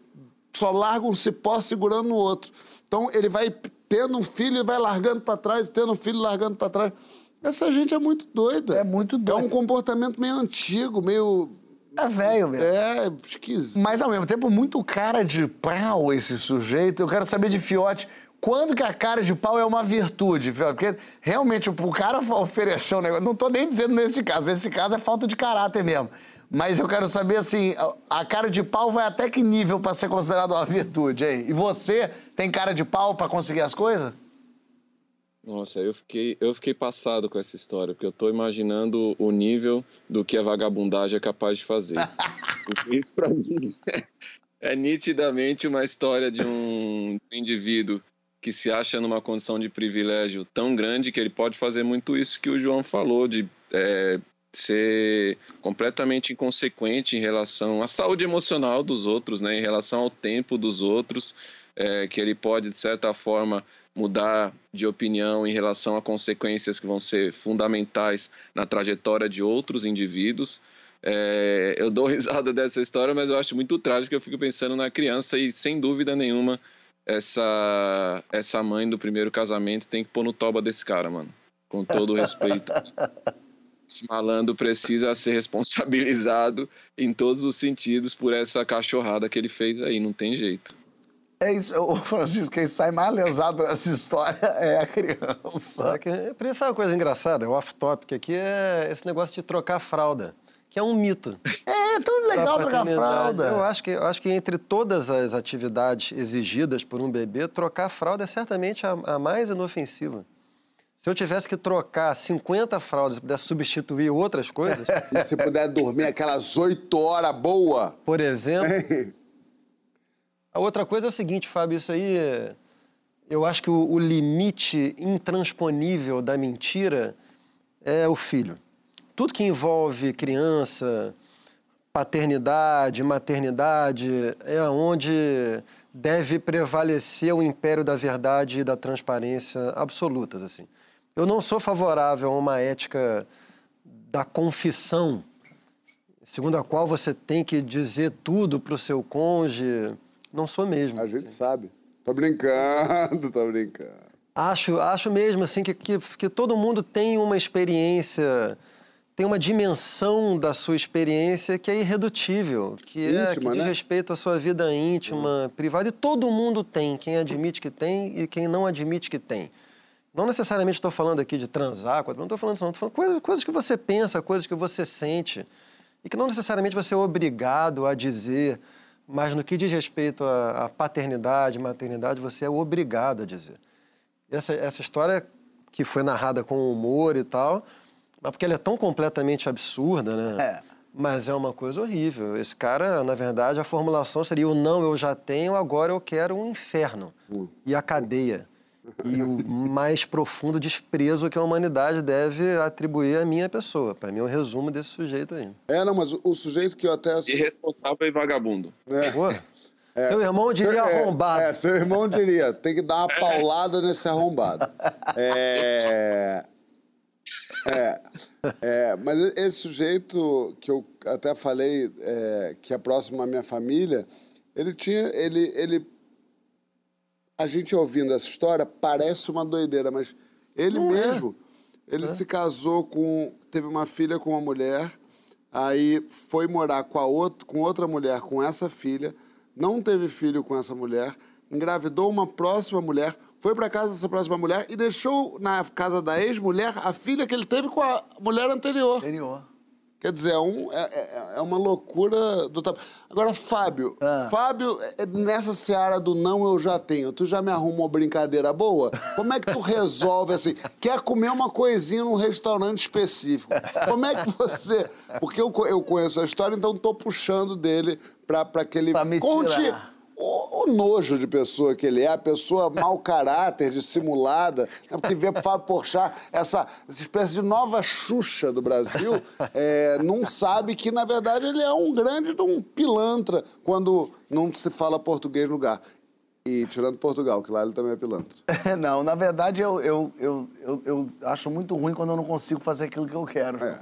só larga um cipó segurando o outro. Então ele vai tendo um filho e vai largando para trás, tendo um filho largando para trás. Essa gente é muito doida. É muito doida. É um comportamento meio antigo, meio. É velho mesmo. É, esquisito. Mas ao mesmo tempo, muito cara de pau esse sujeito. Eu quero saber de Fiote. Quando que a cara de pau é uma virtude, Fiote? Porque realmente o cara ofereceu um negócio. Não tô nem dizendo nesse caso. Nesse caso é falta de caráter mesmo. Mas eu quero saber assim, a- a cara de pau vai até que nível para ser considerado uma virtude, hein? E você tem cara de pau para conseguir as coisas? Nossa, eu fiquei, eu fiquei passado com essa história, porque eu tô imaginando o nível do que a vagabundagem é capaz de fazer. <laughs> Isso pra mim é nitidamente uma história de um indivíduo que se acha numa condição de privilégio tão grande que ele pode fazer muito isso que o João falou, de é, ser completamente inconsequente em relação à saúde emocional dos outros, né, em relação ao tempo dos outros, é, que ele pode, de certa forma, mudar de opinião em relação a consequências que vão ser fundamentais na trajetória de outros indivíduos. É, eu dou <laughs> risada dessa história, mas eu acho muito trágico. Eu fico pensando na criança e, sem dúvida nenhuma, essa, essa mãe do primeiro casamento tem que pôr no toba desse cara, mano. Com todo o respeito. <laughs> Esse malandro precisa ser responsabilizado em todos os sentidos por essa cachorrada que ele fez aí, não tem jeito. É isso, ô Francisco, quem sai mais lesado nessa história é a criança. É que- Por isso é uma coisa engraçada, o off-topic aqui é esse negócio de trocar fralda, que é um mito. É tão legal trocar fralda. Eu acho, que, eu acho que entre todas as atividades exigidas por um bebê, trocar fralda é certamente a, a mais inofensiva. Se eu tivesse que trocar 50 fraldas e pudesse substituir outras coisas, <laughs> E se puder dormir aquelas oito horas boa. por exemplo. A outra coisa é o seguinte, Fábio, isso aí. Eu acho que o, o limite intransponível da mentira é o filho. Tudo que envolve criança, paternidade, maternidade, é onde deve prevalecer o império da verdade e da transparência absolutas, assim. Eu não sou favorável a uma ética da confissão, segundo a qual você tem que dizer tudo para o seu cônjuge. Não sou mesmo. A gente sabe. Tô brincando, <laughs> tô brincando. Acho, acho mesmo assim que, que, que todo mundo tem uma experiência tem uma dimensão da sua experiência que é irredutível, que é que Íntima, diz né? respeito à sua vida íntima, privada, e todo mundo tem, quem admite que tem e quem não admite que tem. Não necessariamente estou falando aqui de transar, não estou falando disso, não, estou falando coisas, coisas que você pensa, coisas que você sente, e que não necessariamente você é obrigado a dizer, mas no que diz respeito à, à paternidade, maternidade, você é obrigado a dizer. Essa, essa história que foi narrada com humor e tal, mas porque ela é tão completamente absurda, né? É. Mas é uma coisa horrível. Esse cara, na verdade, a formulação seria o não eu já tenho, agora eu quero um inferno. E a cadeia. E o mais profundo desprezo que a humanidade deve atribuir à minha pessoa. Para mim é o resumo desse sujeito aí. É, não, mas o, o sujeito que eu até. Irresponsável e vagabundo. Pô, Seu irmão diria É, arrombado. É, seu irmão diria, tem que dar uma <laughs> paulada nesse arrombado. É, é, é, mas esse sujeito que eu até falei é, que é próximo à minha família, ele tinha, ele, ele, a gente ouvindo essa história parece uma doideira, mas ele Não é. mesmo, ele se casou com, teve uma filha com uma mulher, aí foi morar com a outra, com outra mulher, com essa filha, não teve filho com essa mulher, engravidou uma próxima mulher, foi para casa dessa próxima mulher e deixou na casa da ex-mulher a filha que ele teve com a mulher anterior. Anterior. Quer dizer, é, um, é, é- é uma loucura do. Agora, Fábio, Ah. Fábio, é, nessa seara do não eu já tenho, tu já me arruma uma brincadeira boa? Como é que tu resolve assim? Quer comer uma coisinha num restaurante específico? Como é que você. Porque eu, eu conheço a história, então tô puxando dele pra, pra que ele Pra me conte. tirar. O, o nojo de pessoa que ele é, a pessoa <laughs> mau caráter, dissimulada, né? porque vê o Fábio Porchat, essa, essa espécie de nova Xuxa do Brasil, é, não sabe que, na verdade, ele é um grande de um pilantra quando não se fala português no lugar. E tirando Portugal, que lá ele também é pilantra. <laughs> Não, na verdade eu, eu, eu, eu, eu acho muito ruim quando eu não consigo fazer aquilo que eu quero. É.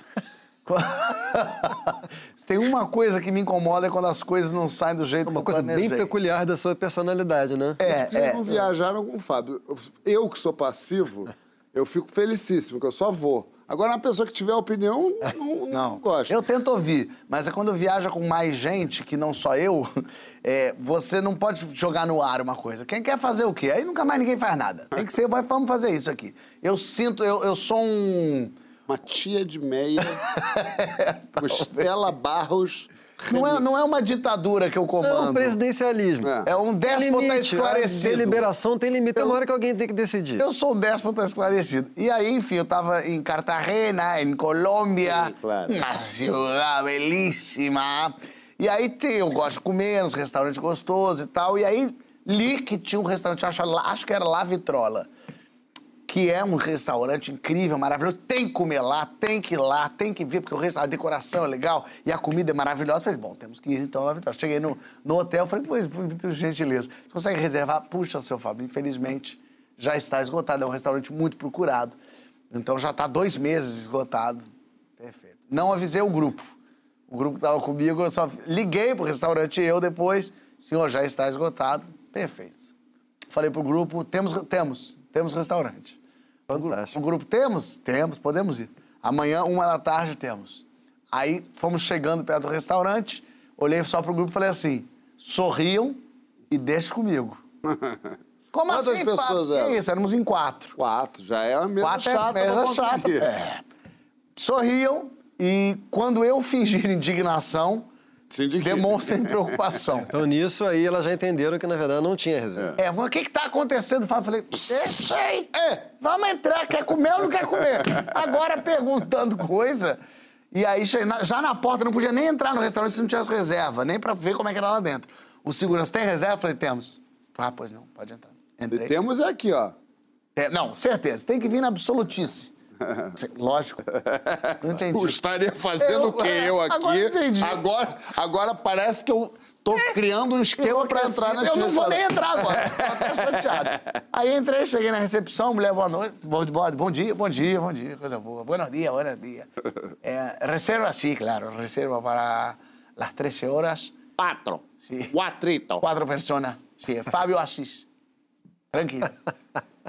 Se <laughs> tem uma coisa que me incomoda é quando as coisas não saem do jeito Uma que coisa bem peculiar da sua personalidade, né? É, Vocês é. não viajaram com o Fábio. Eu, que sou passivo, eu fico felicíssimo, que eu só vou. Agora, uma pessoa que tiver opinião, não, não, Não, gosta. eu tento ouvir, mas é quando viaja com mais gente, que não só eu, <laughs> é, você não pode jogar no ar uma coisa. Quem quer fazer o quê? Aí nunca mais ninguém faz nada. Tem que ser, vai, vamos fazer isso aqui. Eu sinto, eu, eu sou um... Uma tia de meia, <laughs> Costela Barros. Não é, não é uma ditadura que eu É um comando. presidencialismo. É. É um déspota limite, esclarecido. A deliberação tem limite. Tem uma hora que alguém tem que decidir. Eu sou um déspota esclarecido. E aí, enfim, eu tava em Cartagena, em Colômbia, Sim, claro. uma cidade belíssima. E aí tem, eu gosto de comer nos restaurantes gostosos e tal. E aí li que tinha um restaurante, acho, acho que era La Vitrola, que é um restaurante incrível, maravilhoso. Tem que comer lá, tem que ir lá, tem que ver, porque o restaurante, a decoração é legal e a comida é maravilhosa. Falei, bom, temos que ir então La Vitrola. Cheguei no, no hotel, falei, pois, muito gentileza. Você consegue reservar? Puxa, seu Fábio, infelizmente já está esgotado. É um restaurante muito procurado. Então já está dois meses esgotado. Perfeito. Não avisei o grupo. O grupo que estava comigo, eu só liguei pro restaurante eu depois. Senhor, já está esgotado. Perfeito. Falei pro grupo, temos, temos, temos restaurante. Fantástico. O grupo, temos? Temos, podemos ir. Amanhã, uma da tarde, temos. Aí fomos chegando perto do restaurante, olhei só pro grupo e falei assim: sorriam e deixem comigo. <laughs> Como Quantas assim, pessoas eram? isso? Éramos em quatro. Quatro, já é a mesa Quatro é chata mesa pra chata. É. Sorriam e quando eu fingir indignação, demonstrem preocupação. <laughs> Então, nisso aí, elas já entenderam que, na verdade, não tinha reserva. É, mas o que que tá acontecendo? Fábio? Falei, eu sei. É, vamos entrar, quer comer ou não quer comer? Agora perguntando coisa. E aí, já na porta, não podia nem entrar no restaurante se não tivesse reserva, nem pra ver como é que era lá dentro. O segurança, tem reserva? Falei, temos. Ah, pois não, pode entrar. Entrei. temos aqui, ó. É, não, certeza, tem que vir na absolutice. Lógico. Não entendi. Eu estaria fazendo Eu- o quê? Eu aqui. agora entendi. Agora, agora parece que eu tô criando um esquema pra entrar nesse Eu não vou nem entrar agora. Tô até chateado. Aí entrei, cheguei na recepção, mulher, boa noite. Bom, bom, dia, bom dia, bom dia, coisa boa. Buenos dias, buenos dias. Eh, reserva, sí, claro, reserva para las 13 horas. Quatro. Sí. Quatrito. Quatro personas. Sí, Fábio Assis. Tranquilo.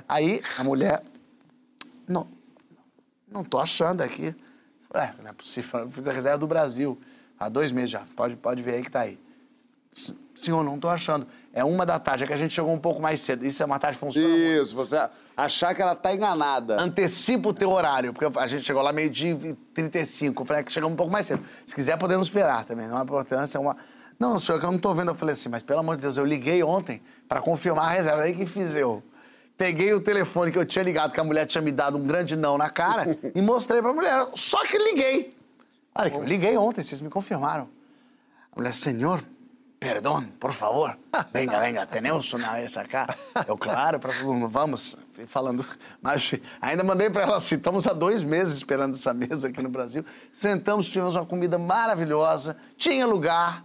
Aí a mulher, não, não tô achando aqui. Ué, não é possível. Eu fiz a reserva do Brasil há dois meses já. Pode, pode ver aí que tá aí. Senhor, não tô achando. É uma da tarde, é que a gente chegou um pouco mais cedo. Isso é uma tarde que funciona muito. Isso, você achar que ela tá enganada. Antecipa o teu horário, porque a gente chegou lá meio-dia e 35. Eu falei é que chegamos um pouco mais cedo. Se quiser, podemos esperar também. Não há importância, é uma. Não, senhor, que eu não tô vendo. Eu falei assim, mas pelo amor de Deus, eu liguei ontem pra confirmar a reserva. Aí que fiz eu. Peguei o telefone que eu tinha ligado, que a mulher tinha me dado um grande não na cara, <laughs> e mostrei pra mulher. Só que liguei. Olha, que eu liguei ontem, vocês me confirmaram. A mulher, senhor, perdão, por favor. <laughs> Venga, venga, tenemos una vez acá. Eu, claro, pra, vamos, falando. Mas ainda mandei pra ela assim: estamos há dois meses esperando essa mesa aqui no Brasil. Sentamos, tivemos uma comida maravilhosa, tinha lugar,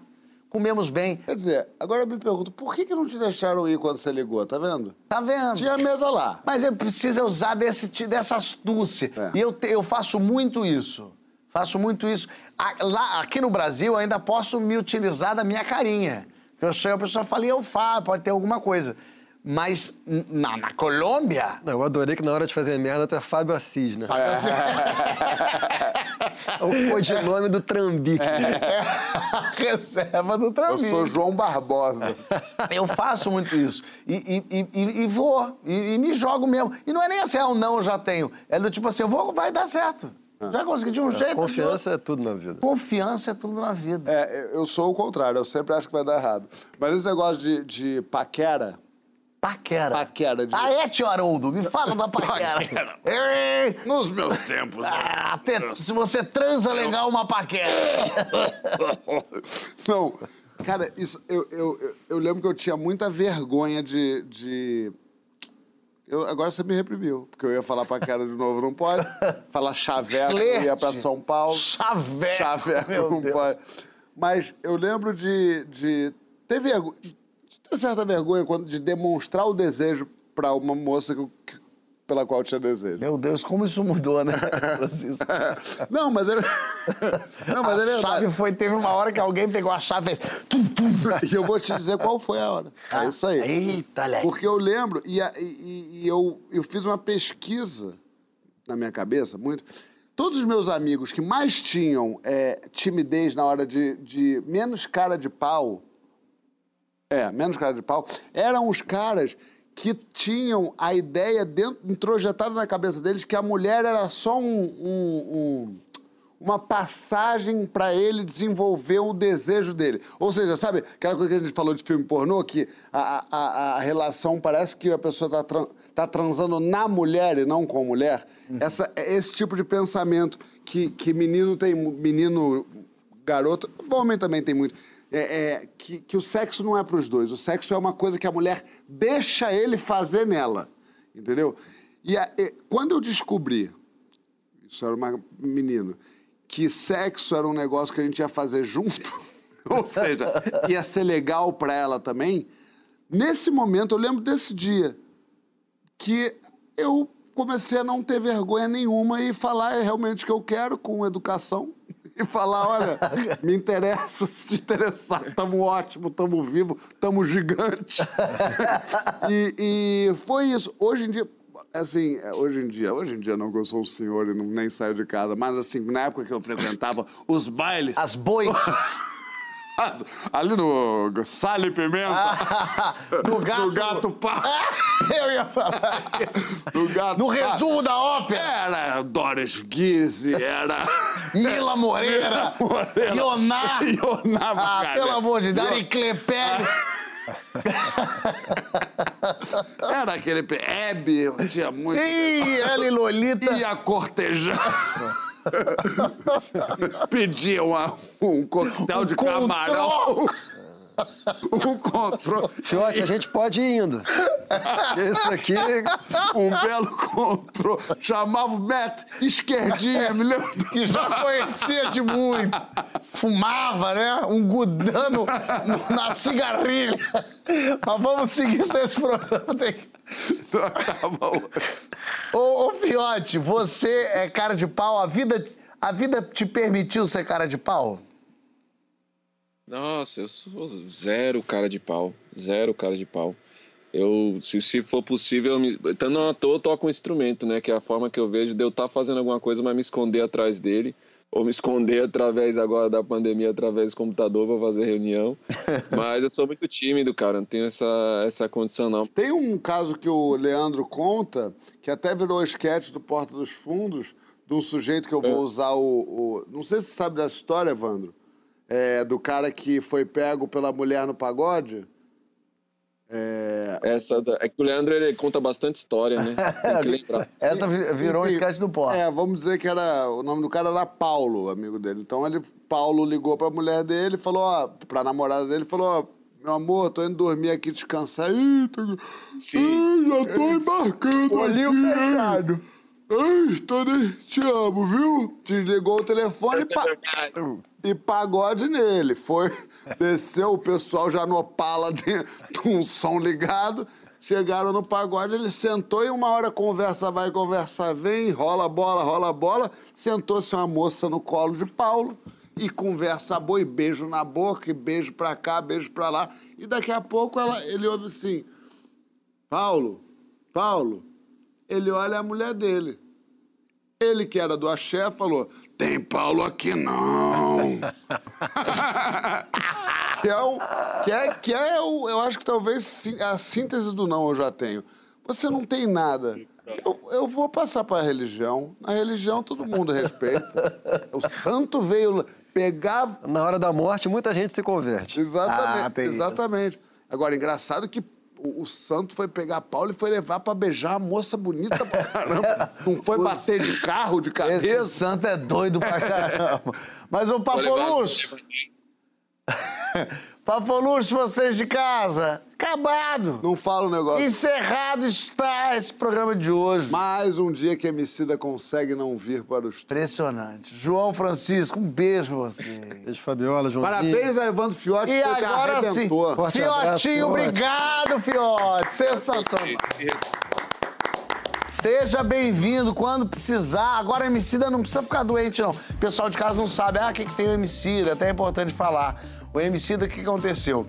comemos bem. Quer dizer, agora eu me pergunto, por que, que não te deixaram ir quando você ligou, tá vendo? Tá vendo? Tinha a mesa lá. Mas eu preciso usar desse, dessa astúcia. É. E eu, te- eu faço muito isso. Faço muito isso. Lá, aqui no Brasil, ainda posso me utilizar da minha carinha. Eu chego, a pessoa fala, e eu falo, pode ter alguma coisa. Mas na, na Colômbia, Não, eu adorei que na hora de fazer merda tu é Fábio Assis, né? É o codinome do Trambique. é a <laughs> reserva do Eu Trambique. sou João Barbosa. <laughs> Eu faço muito isso. E, e, e- e- vou. E, e me jogo mesmo. E não é nem assim, ah, não, eu já tenho. É do tipo assim, eu vou, vai dar certo. Já consegui de um jeito. de outro. Confiança é tudo na vida. Confiança é tudo na vida. É, eu sou o contrário, eu sempre acho que vai dar errado. Mas esse negócio de, de paquera. Paquera. Paquera de. Ah, é, tio Haroldo? Me fala da paquera. Ei, Nos meus tempos. ah, até- se você transa legal, uma paquera. <laughs> Não, cara, isso, eu, eu, eu, eu lembro que eu tinha muita vergonha de. de... Eu, agora você me reprimiu, porque eu ia falar paquera de novo, não pode. <laughs> Falar chaveco, eu ia pra São Paulo. Chaveco. Chaveco, não Deus. pode. Mas eu lembro de, de ter vergonha, ter certa vergonha quando, de demonstrar o desejo pra uma moça que, que- pela qual tinha desejo. Meu Deus, como isso mudou, né, <laughs> Francisco? Não, mas ele. <laughs> Não, mas é a verdade. chave foi, teve uma hora que alguém pegou a chave e fez... Tum, tum. E eu vou te dizer qual foi a hora. <laughs> É isso aí. Eita, aí. Porque eu lembro, e, e- e eu, eu fiz uma pesquisa na minha cabeça, muito. Todos os meus amigos que mais tinham é, timidez na hora de, de menos cara de pau, é, menos cara de pau, eram os caras que tinham a ideia dentro, introjetada na cabeça deles que a mulher era só um- um- um uma passagem para ele desenvolver o desejo dele. Ou seja, sabe aquela coisa que a gente falou de filme pornô, que a, a- a relação parece que a pessoa está tran tá transando na mulher e não com a mulher? Essa, é esse tipo de pensamento que, que menino tem, menino, garoto, homem também tem muito. É, é, que, que o sexo não é para os dois. O sexo é uma coisa que a mulher deixa ele fazer nela. Entendeu? E a- quando eu descobri isso era uma menino, que sexo era um negócio que a gente ia fazer junto, <laughs> ou seja, ia ser legal pra ela também. Nesse momento, eu lembro desse dia que eu comecei a não ter vergonha nenhuma e falar é realmente o que eu quero com educação. E falar, olha, <laughs> me interessa, se interessar, tamo ótimo, tamo vivo, tamo gigante. <laughs> e, e foi isso. Hoje em dia, assim, é, hoje em dia, hoje em dia não, que eu sou um senhor e não, nem saio de casa, mas assim, na época que eu frequentava os bailes, As <laughs> boitas. ali no Sal e Pimenta, no gato. no Gato Pá, Eu ia falar. no Gato No resumo da ópera. Era Doris Guise, era... <laughs> Mila Moreira. Moreira. Ioná. Ioná Ah, pelo amor de Deus. Aricle Pérez. <laughs> Era aquele... Hebe, tinha muito... Ih, ela e Lolita. Ia cortejar. <laughs> <laughs> Pedia uma- um coquetel de control. camarão. um controle. Fiote, a gente pode ir indo. Isso aqui. Um belo controle. Chamava o Beto Esquerdinha, me lembro. que já conhecia de muito. Fumava, né? Um gudano no- na cigarrilha. Mas vamos seguir esse programa. Tem que- <laughs> Ô, ô, Fiote, você é cara de pau? A vida, a vida te permitiu ser cara de pau? Nossa, eu sou zero cara de pau. Zero cara de pau. Eu, se, se for possível, eu me, estando à toa, eu toco um instrumento, né? Que é a forma que eu vejo de eu estar fazendo alguma coisa, mas me esconder atrás dele ou me esconder através agora da pandemia, através do computador para fazer reunião. <laughs> Mas eu sou muito tímido, cara, não tenho essa, essa condição, não. Tem um caso que o Leandro conta, que até virou esquete do Porta dos Fundos, de um sujeito que eu vou usar o, o- Não sei se você sabe dessa história, Evandro. É, do cara que foi pego pela mulher no pagode. É, Essa da- é que o Leandro ele conta bastante história, né? Tem que <laughs> lembrar. Essa vi- virou um esquete do Porta. É, vamos dizer que era. O nome do cara era Paulo, amigo dele. Então ele, Paulo ligou pra mulher dele e falou, ó, pra namorada dele, falou, ó, meu amor, tô indo dormir aqui, descansar. Ih, tô... Sim. Ai, já tô embarcando. Olhinho aqui, fechado. Ai, nem... te amo, viu? Desligou o telefone e, pa... e pagode nele. Foi, <laughs> desceu o pessoal já no Opala <laughs> dentro, de um som ligado. Chegaram no pagode, ele sentou e uma hora conversa vai, conversa vem, rola bola, rola bola. Sentou-se uma moça no colo de Paulo e conversa boa, e beijo na boca, e beijo pra cá, beijo pra lá. E daqui a pouco ela, ele ouve assim: Paulo, Paulo, ele olha a mulher dele. Ele, que era do axé, falou: Tem Paulo aqui não. <laughs> que é, um, que é, que é o, eu acho que talvez a síntese do não eu já tenho. Você não tem nada. Eu, eu vou passar para a religião. Na religião todo mundo respeita. O santo veio pegar. Na hora da morte, muita gente se converte. Exatamente. Ah, tem isso. exatamente. Agora, engraçado que o, o santo foi pegar Paulo e foi levar para beijar a moça bonita pra caramba. <laughs> Não foi bater de carro, de Esse cabeça. santo é doido pra caramba. Mas o Vou levar- <laughs> Papoluxo, vocês de casa, acabado. Não fala o negócio. Encerrado está esse programa de hoje. Mais um dia que a Emicida consegue não vir para os Impressionante. João Francisco, um beijo pra você. Beijo, Fabiola, Joãozinho. Parabéns a Evandro Fiote E agora sim, abraço, Fiotinho, Fiote. obrigado, Fiote. Sensacional. Seja bem-vindo quando precisar. Agora, a Emicida não precisa ficar doente, não. O pessoal de casa não sabe, ah, o que, que tem o Emicida? Até é importante falar. O Emicida, o que aconteceu?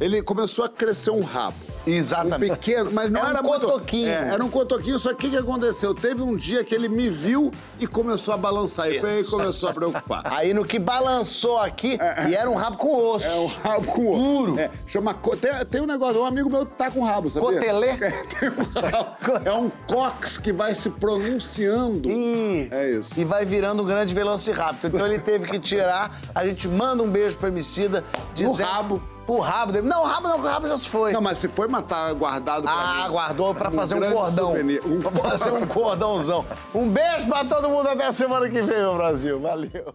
Ele começou a crescer um rabo. Exatamente. Um pequeno, mas não É um era muito. cotoquinho. É, era um cotoquinho, só que o que aconteceu? Teve um dia que ele me viu e começou a balançar. E foi aí que começou a preocupar. <laughs> Aí no que balançou aqui, e era um rabo com osso. É um rabo com osso. Puro. É, chama. Tem, tem um negócio, um amigo meu tá com rabo, sabia? Cotelê? <laughs> É, tem um rabo. É um cox que vai se pronunciando. E, É isso. e vai virando um grande velociraptor. Então ele teve que tirar. A gente manda um beijo pro Emicida. No dizendo- rabo. Pro rabo dele. Não, o rabo não, o rabo já se foi. Não, mas se foi matar guardado pra Ah, mim. guardou pra Um fazer um grande cordão. souvenir. Um Pra fazer um <laughs> cordãozão. Um beijo pra todo mundo até a semana que vem, meu Brasil. Valeu.